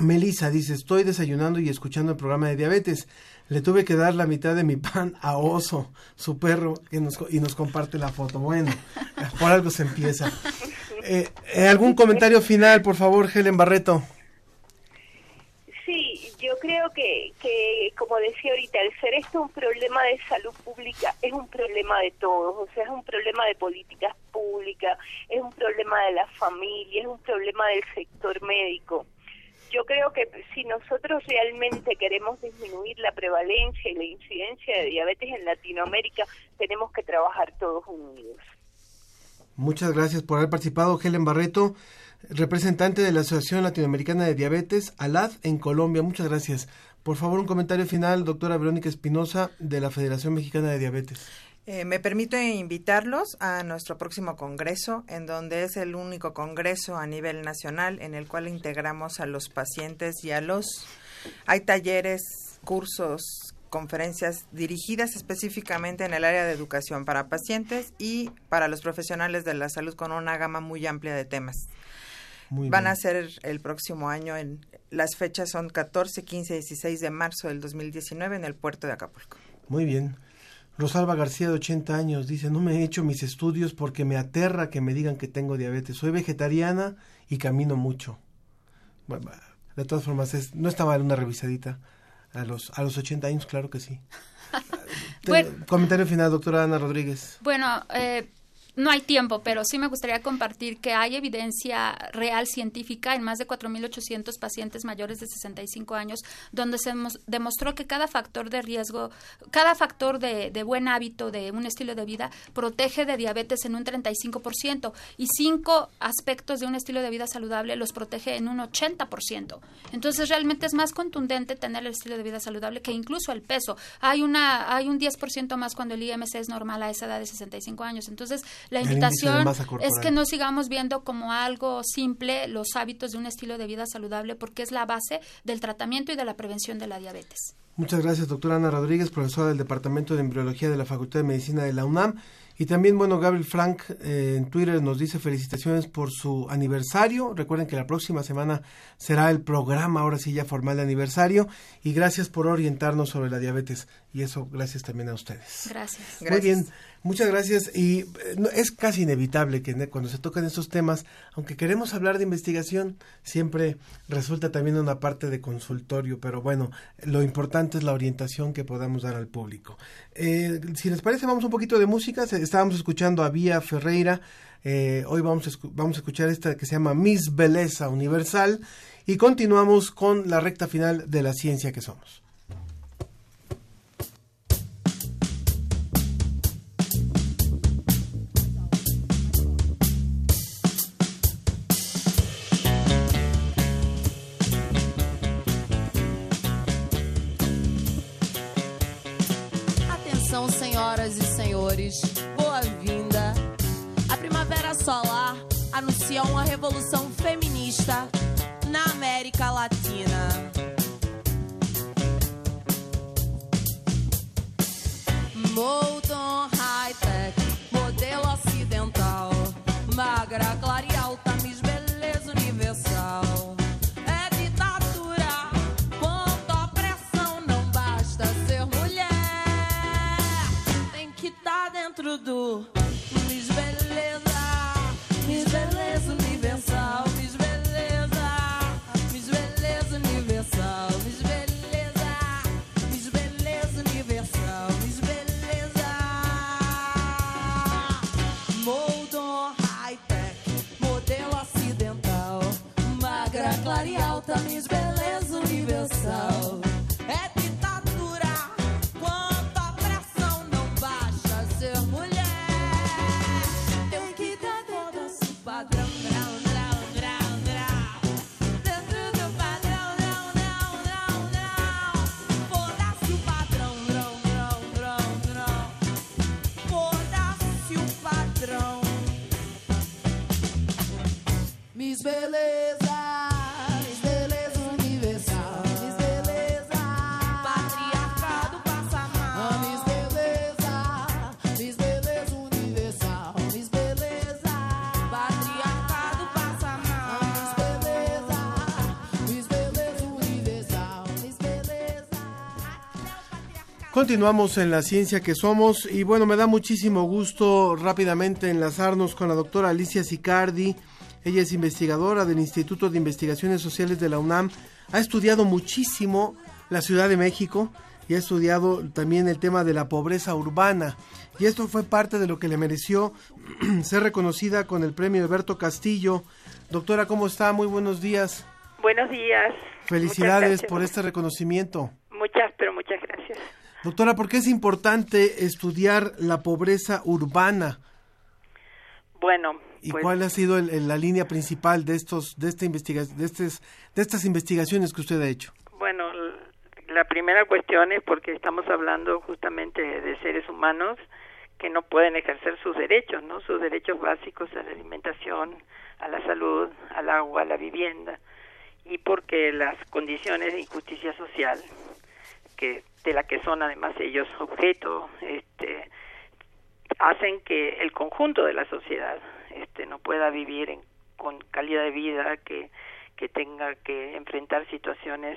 Melissa dice, estoy desayunando y escuchando el programa de diabetes. Le tuve que dar la mitad de mi pan a Oso, su perro, que nos, y nos comparte la foto. Bueno, (laughs) por algo se empieza. Eh, eh, ¿Algún comentario final, por favor, Helen Barreto? Sí, yo creo que, que, como decía ahorita, al ser esto un problema de salud pública, es un problema de todos, o sea, es un problema de políticas públicas, es un problema de la familia, es un problema del sector médico. Yo creo que si nosotros realmente queremos disminuir la prevalencia y la incidencia de diabetes en Latinoamérica, tenemos que trabajar todos unidos. Muchas gracias por haber participado, Helen Barreto, representante de la Asociación Latinoamericana de Diabetes, ALAD, en Colombia. Muchas gracias. Por favor, un comentario final, doctora Verónica Espinosa, de la Federación Mexicana de Diabetes. Eh, me permite invitarlos a nuestro próximo congreso, en donde es el único congreso a nivel nacional en el cual integramos a los pacientes y a los... Hay talleres, cursos, conferencias dirigidas específicamente en el área de educación para pacientes y para los profesionales de la salud con una gama muy amplia de temas. Muy Van bien. a ser el próximo año, en, las fechas son 14, 15 y 16 de marzo del 2019 en el puerto de Acapulco. Muy bien. Rosalba García, de 80 años, dice, no me he hecho mis estudios porque me aterra que me digan que tengo diabetes. Soy vegetariana y camino mucho. Bueno, de todas formas, es, no está mal una revisadita. A los, a los 80 años, claro que sí. (laughs) Te- Bueno. Comentario final, doctora Ana Rodríguez. Bueno, eh, no hay tiempo, pero sí me gustaría compartir que hay evidencia real científica en más de 4.800 pacientes mayores de 65 años, donde se mos- demostró que cada factor de riesgo, cada factor de, de buen hábito de un estilo de vida protege de diabetes en un 35% y cinco aspectos de un estilo de vida saludable los protege en un 80%. Entonces realmente es más contundente tener el estilo de vida saludable que incluso el peso. Hay una hay un 10% más cuando el IMC es normal a esa edad de 65 años. Entonces la invitación es que no sigamos viendo como algo simple los hábitos de un estilo de vida saludable porque es la base del tratamiento y de la prevención de la diabetes. Muchas gracias, doctora Ana Rodríguez, profesora del Departamento de Embriología de la Facultad de Medicina de la UNAM. Y también, bueno, Gabriel Frank eh, en Twitter nos dice felicitaciones por su aniversario. Recuerden que la próxima semana será el programa, ahora sí ya formal de aniversario. Y gracias por orientarnos sobre la diabetes. Y eso, gracias también a ustedes. Gracias. Muy bien, muchas gracias. Y eh, es casi inevitable que cuando se tocan estos temas, aunque queremos hablar de investigación, siempre resulta también una parte de consultorio, pero bueno, lo importante es la orientación que podamos dar al público. Eh, si les parece, vamos un poquito de música. Estábamos escuchando a Vía Ferreira. eh, hoy vamos a, vamos a escuchar esta que se llama Miss Beleza Universal. Y continuamos con la recta final de la ciencia que somos. Continuamos en la ciencia que somos y bueno, me da muchísimo gusto rápidamente enlazarnos con la doctora Alicia Sicardi. Ella es investigadora del Instituto de Investigaciones Sociales de la UNAM. Ha estudiado muchísimo la Ciudad de México y ha estudiado también el tema de la pobreza urbana. Y esto fue parte de lo que le mereció (clears throat) ser reconocida con el premio Alberto Castillo. Doctora, ¿cómo está? Muy buenos días. Buenos días. Felicidades por este reconocimiento. Muchas, pero muchas gracias. Doctora, ¿por qué es importante estudiar la pobreza urbana? Bueno, ¿Y pues, cuál ha sido el- el- la línea principal de estos de esta investiga de, estes- de estas investigaciones que usted ha hecho? bueno, la primera cuestión es porque estamos hablando justamente de seres humanos que no pueden ejercer sus derechos, ¿no? Sus derechos básicos a la alimentación, a la salud, al agua, a la vivienda, y porque las condiciones de injusticia social, que de la que son además ellos objeto, este, hacen que el conjunto de la sociedad este no pueda vivir en- con calidad de vida que tenga que enfrentar situaciones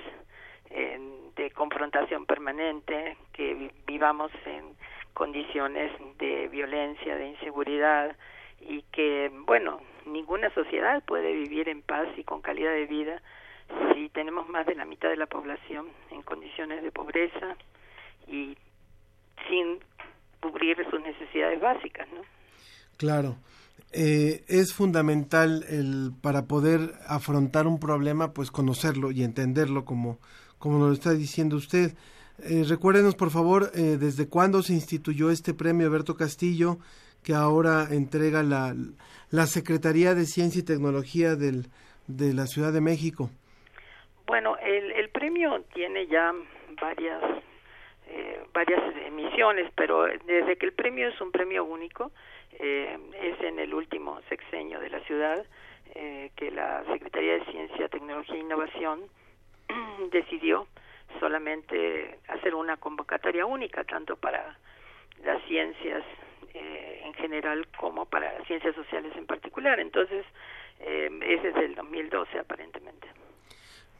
de confrontación permanente que vi- vivamos en condiciones de violencia de inseguridad y que bueno ninguna sociedad puede vivir en paz y con calidad de vida si tenemos más de la mitad de la población en condiciones de pobreza y sin cubrir sus necesidades básicas, ¿no? Claro. Eh, es fundamental el para poder afrontar un problema, pues conocerlo y entenderlo como como nos lo está diciendo usted. Eh, recuérdenos, por favor, eh, desde cuándo se instituyó este premio Alberto Castillo, que ahora entrega la, la Secretaría de Ciencia y Tecnología del, de la Ciudad de México. Bueno, el, el premio tiene ya varias eh, varias emisiones, pero desde que el premio es un premio único, eh, es en el último sexenio de la ciudad eh, que la Secretaría de Ciencia, Tecnología e Innovación (clears throat) decidió solamente hacer una convocatoria única, tanto para las ciencias eh, en general como para las ciencias sociales en particular. Entonces, eh, ese es del 2012 aparentemente.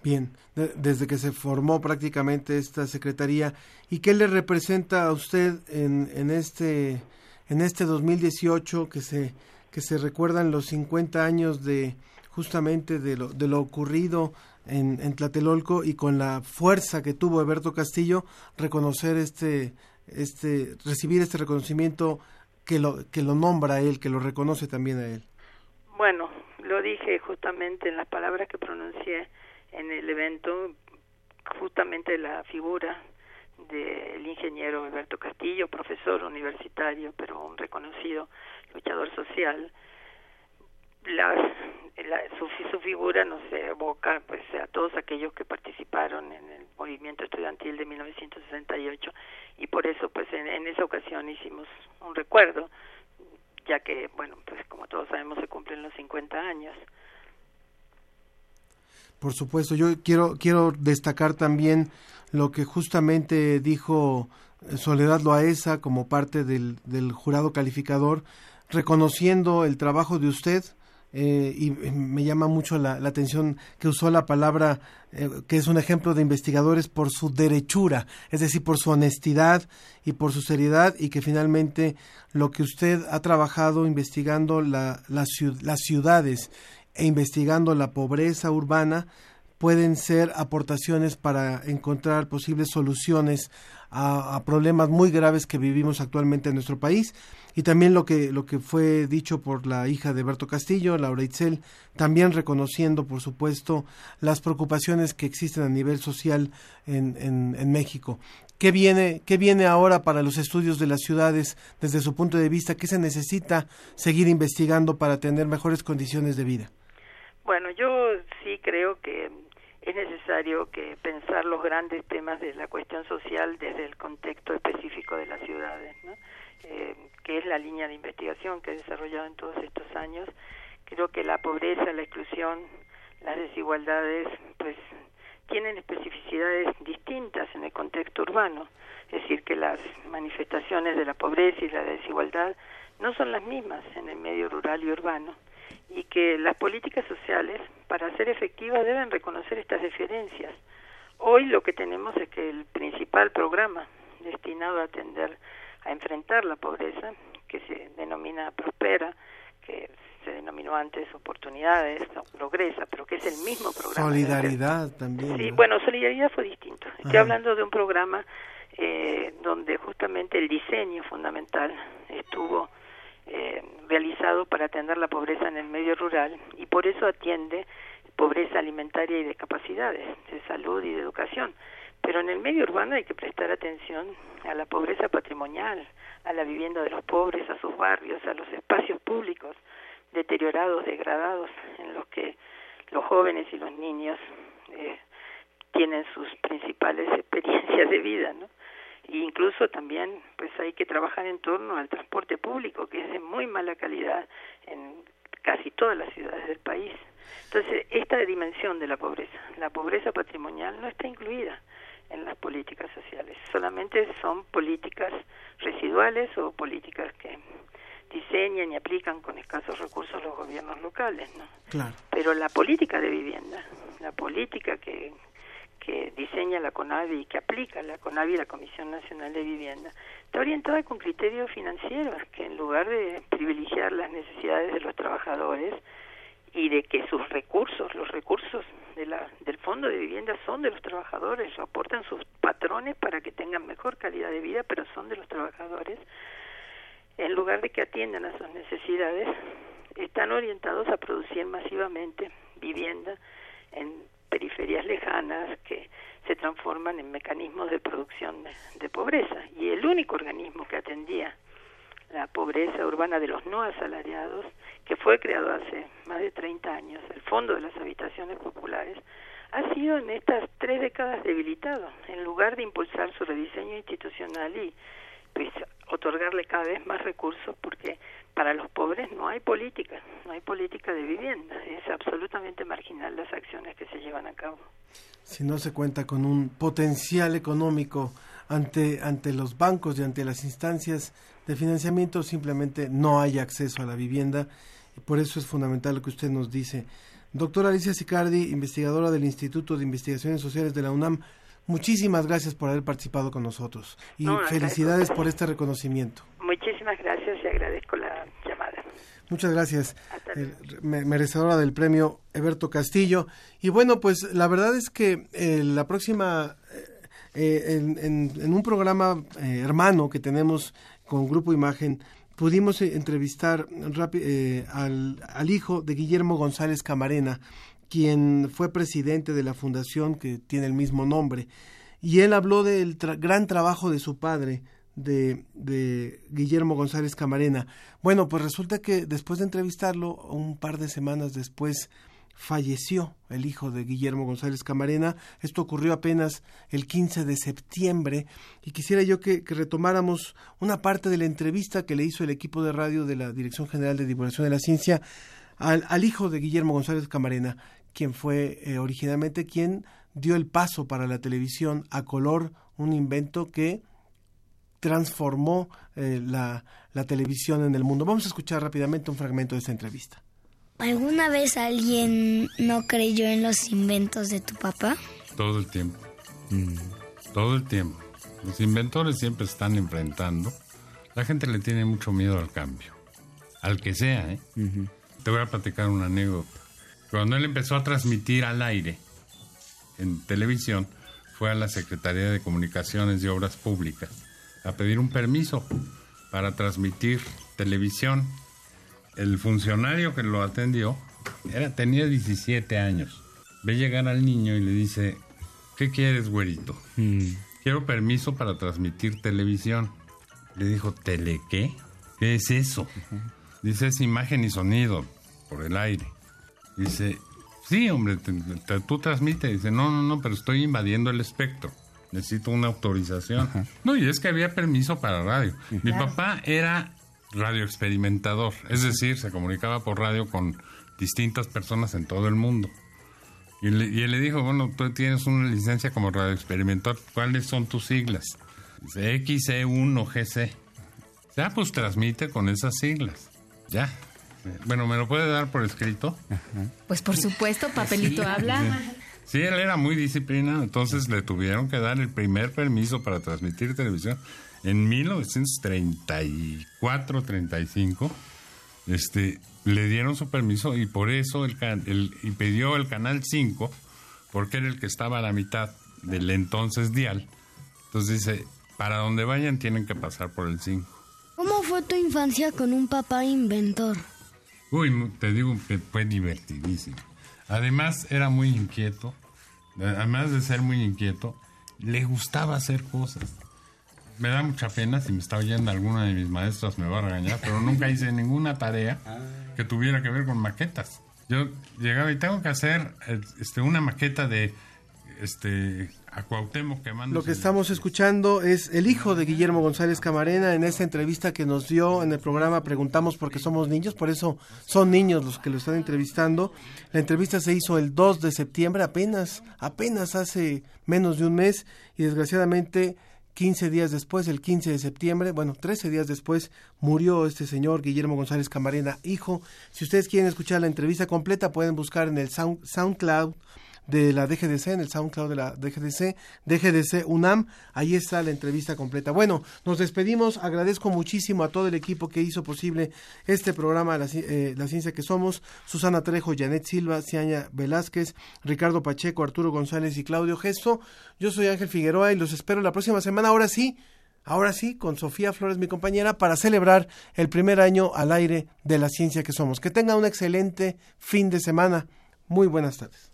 Bien, de- desde que se formó prácticamente esta secretaría, ¿y qué le representa a usted en, en este en este 2018 que se que se recuerdan los 50 años de justamente de lo, de lo ocurrido en, en Tlatelolco y con la fuerza que tuvo Alberto Castillo reconocer este este recibir este reconocimiento que lo que lo nombra a él, que lo reconoce también a él. Bueno, lo dije justamente en las palabras que pronuncié en el evento, justamente la figura del ingeniero Alberto Castillo, profesor universitario, pero un reconocido luchador social. La- su, su figura nos evoca pues a todos aquellos que participaron en el movimiento estudiantil de 1968 y por eso pues en, en esa ocasión hicimos un recuerdo ya que bueno pues como todos sabemos se cumplen los 50 años Por supuesto, yo quiero quiero destacar también lo que justamente dijo eh, Soledad Loaesa como parte del, jurado calificador, reconociendo el trabajo de usted. eh, y eh, me llama mucho la, atención que usó la palabra eh, que es un ejemplo de investigadores por su derechura, es decir, por su honestidad y por su seriedad y que finalmente lo que usted ha trabajado investigando la, las ciudades e investigando la pobreza urbana, pueden ser aportaciones para encontrar posibles soluciones a, problemas muy graves que vivimos actualmente en nuestro país y también lo que lo que fue dicho por la hija de Berto Castillo, Laura Itzel, también reconociendo, por supuesto, las preocupaciones que existen a nivel social en, en, en México. ¿Qué viene, ¿Qué viene ahora para los estudios de las ciudades desde su punto de vista? ¿Qué se necesita seguir investigando para tener mejores condiciones de vida? Bueno, yo sí creo que es necesario que pensar los grandes temas de la cuestión social desde el contexto específico de las ciudades, ¿no? eh, que es la línea de investigación que he desarrollado en todos estos años. Creo que la pobreza, la exclusión, las desigualdades, pues tienen especificidades distintas en el contexto urbano. Es decir, que las manifestaciones de la pobreza y la desigualdad no son las mismas en el medio rural y urbano y que las políticas sociales, para ser efectivas, deben reconocer estas diferencias. Hoy lo que tenemos es que el principal programa destinado a atender a enfrentar la pobreza, que se denomina Prospera, que se denominó antes Oportunidades, o Progresa, pero que es el mismo programa. Solidaridad también. Sí, ¿no? bueno, Solidaridad fue distinto. Estoy Ajá. hablando de un programa eh, donde justamente el diseño fundamental estuvo eh, realizado para atender la pobreza en el medio rural y por eso atiende pobreza alimentaria y de capacidades, de salud y de educación. Pero en el medio urbano hay que prestar atención a la pobreza patrimonial, a la vivienda de los pobres, a sus barrios, a los espacios públicos deteriorados, degradados, en los que los jóvenes y los niños eh, tienen sus principales (laughs) experiencias de vida, ¿no? E incluso también pues hay que trabajar en torno al transporte público que es de muy mala calidad en casi todas las ciudades del país. Entonces, esta dimensión de la pobreza, la pobreza patrimonial no está incluida en las políticas sociales, solamente son políticas residuales o políticas que diseñan y aplican con escasos recursos los gobiernos locales, ¿no? Claro. Pero la política de vivienda, la política que, que diseña la CONAVI y que aplica la CONAVI y la Comisión Nacional de Vivienda, está orientada con criterios financieros, que en lugar de privilegiar las necesidades de los trabajadores y de que sus recursos, los recursos de la, del fondo de vivienda son de los trabajadores, aportan sus patrones para que tengan mejor calidad de vida, pero son de los trabajadores, en lugar de que atiendan a sus necesidades, están orientados a producir masivamente vivienda en periferias lejanas que se transforman en mecanismos de producción de, pobreza. Y el único organismo que atendía la pobreza urbana de los no asalariados, que fue creado hace más de 30 años, el Fondo de las Habitaciones Populares, ha sido en estas tres décadas debilitado, en lugar de impulsar su rediseño institucional y otorgarle cada vez más recursos porque para los pobres no hay política, no hay política de vivienda, es absolutamente marginal las acciones que se llevan a cabo. Si no se cuenta con un potencial económico ante, ante los bancos y ante las instancias de financiamiento, simplemente no hay acceso a la vivienda. Y por eso es fundamental lo que usted nos dice. Doctora Alicia Sicardi, investigadora del Instituto de Investigaciones Sociales de la UNAM, muchísimas gracias por haber participado con nosotros y No, felicidades por este reconocimiento. Muchísimas gracias y agradezco la llamada. Muchas gracias, eh, me- merecedora del premio Eberto Castillo. Y bueno, pues la verdad es que eh, la próxima, eh, eh, en, en- en un programa eh, hermano que tenemos con Grupo Imagen, pudimos entrevistar eh, al, al hijo de Guillermo González Camarena, quien fue presidente de la fundación que tiene el mismo nombre. Y él habló del tra- gran trabajo de su padre, de, de Guillermo González Camarena. Bueno, pues resulta que después de entrevistarlo, un par de semanas después, falleció el hijo de Guillermo González Camarena. Esto ocurrió apenas el 15 de septiembre y quisiera yo que, que retomáramos una parte de la entrevista que le hizo el equipo de radio de la Dirección General de Divulgación de la Ciencia al, al hijo de Guillermo González Camarena, quien fue eh, originalmente quien dio el paso para la televisión a color, un invento que transformó eh, la, la televisión en el mundo. Vamos a escuchar rápidamente un fragmento de esta entrevista. ¿Alguna vez alguien no creyó en los inventos de tu papá? Todo el tiempo. Todo el tiempo. Los inventores siempre están enfrentando. La gente le tiene mucho miedo al cambio. Al que sea, ¿eh? Te voy a platicar una anécdota. Cuando él empezó a transmitir al aire, en televisión, fue a la Secretaría de Comunicaciones y Obras Públicas a pedir un permiso para transmitir televisión. El funcionario que lo atendió era, tenía 17 años. Ve llegar al niño y le dice, ¿qué quieres, güerito? Quiero permiso para transmitir televisión. Le dijo, ¿tele qué? ¿Qué es eso? Dice, es imagen y sonido por el aire. Dice, sí, hombre, te- te- tú transmites. Dice, no, no, no, pero estoy invadiendo el espectro. Necesito una autorización. No, y es que había permiso para radio. Mi Claro. papá era radio experimentador, es decir, se comunicaba por radio con distintas personas en todo el mundo. Y, le- y él le dijo, bueno, tú tienes una licencia como radio experimental, ¿cuáles son tus siglas? Dice XE1 GC. Ya, pues transmite con esas siglas. Ya. Bueno, ¿me lo puede dar por escrito? Pues por supuesto, papelito Sí. habla. Sí, él era muy disciplinado, entonces le tuvieron que dar el primer permiso para transmitir televisión en 1934-35. Este, le dieron su permiso y por eso el, can- el- y pidió el canal 5 porque era el que estaba a la mitad del entonces dial. Entonces dice, para donde vayan tienen que pasar por el 5. ¿Cómo fue tu infancia con un papá inventor? Uy, te digo que fue divertidísimo. Además, era muy inquieto. Además de ser muy inquieto, le gustaba hacer cosas. Me da mucha pena si me está oyendo alguna de mis maestras me va a regañar, pero nunca hice ninguna tarea (laughs) que tuviera que ver con maquetas. Yo llegaba y tengo que hacer eh, este, una maqueta de este a Cuauhtémoc quemando Lo que estamos escuchando es el hijo de Guillermo González Camarena en esta entrevista que nos dio en el programa Preguntamos porque somos niños, por eso son niños los que lo están entrevistando. La entrevista se hizo el 2 de septiembre, apenas, apenas hace menos de un mes y desgraciadamente 15 días después, el 15 de septiembre, bueno, 13 días después, murió este señor Guillermo González Camarena, hijo. Si ustedes quieren escuchar la entrevista completa, pueden buscar en el Sound- SoundCloud de la DGDC, en el SoundCloud de la DGDC, DGDC UNAM, ahí está la entrevista completa. Bueno, nos despedimos, agradezco muchísimo a todo el equipo que hizo posible este programa, La, eh, La Ciencia que Somos, Susana Trejo, Janet Silva, Ciaña Velázquez, Ricardo Pacheco, Arturo González y Claudio Gesto. Yo soy Ángel Figueroa y los espero la próxima semana, ahora sí, ahora sí, con Sofía Flores, mi compañera, para celebrar el primer año al aire de La Ciencia que Somos. Que tenga un excelente fin de semana. Muy buenas tardes.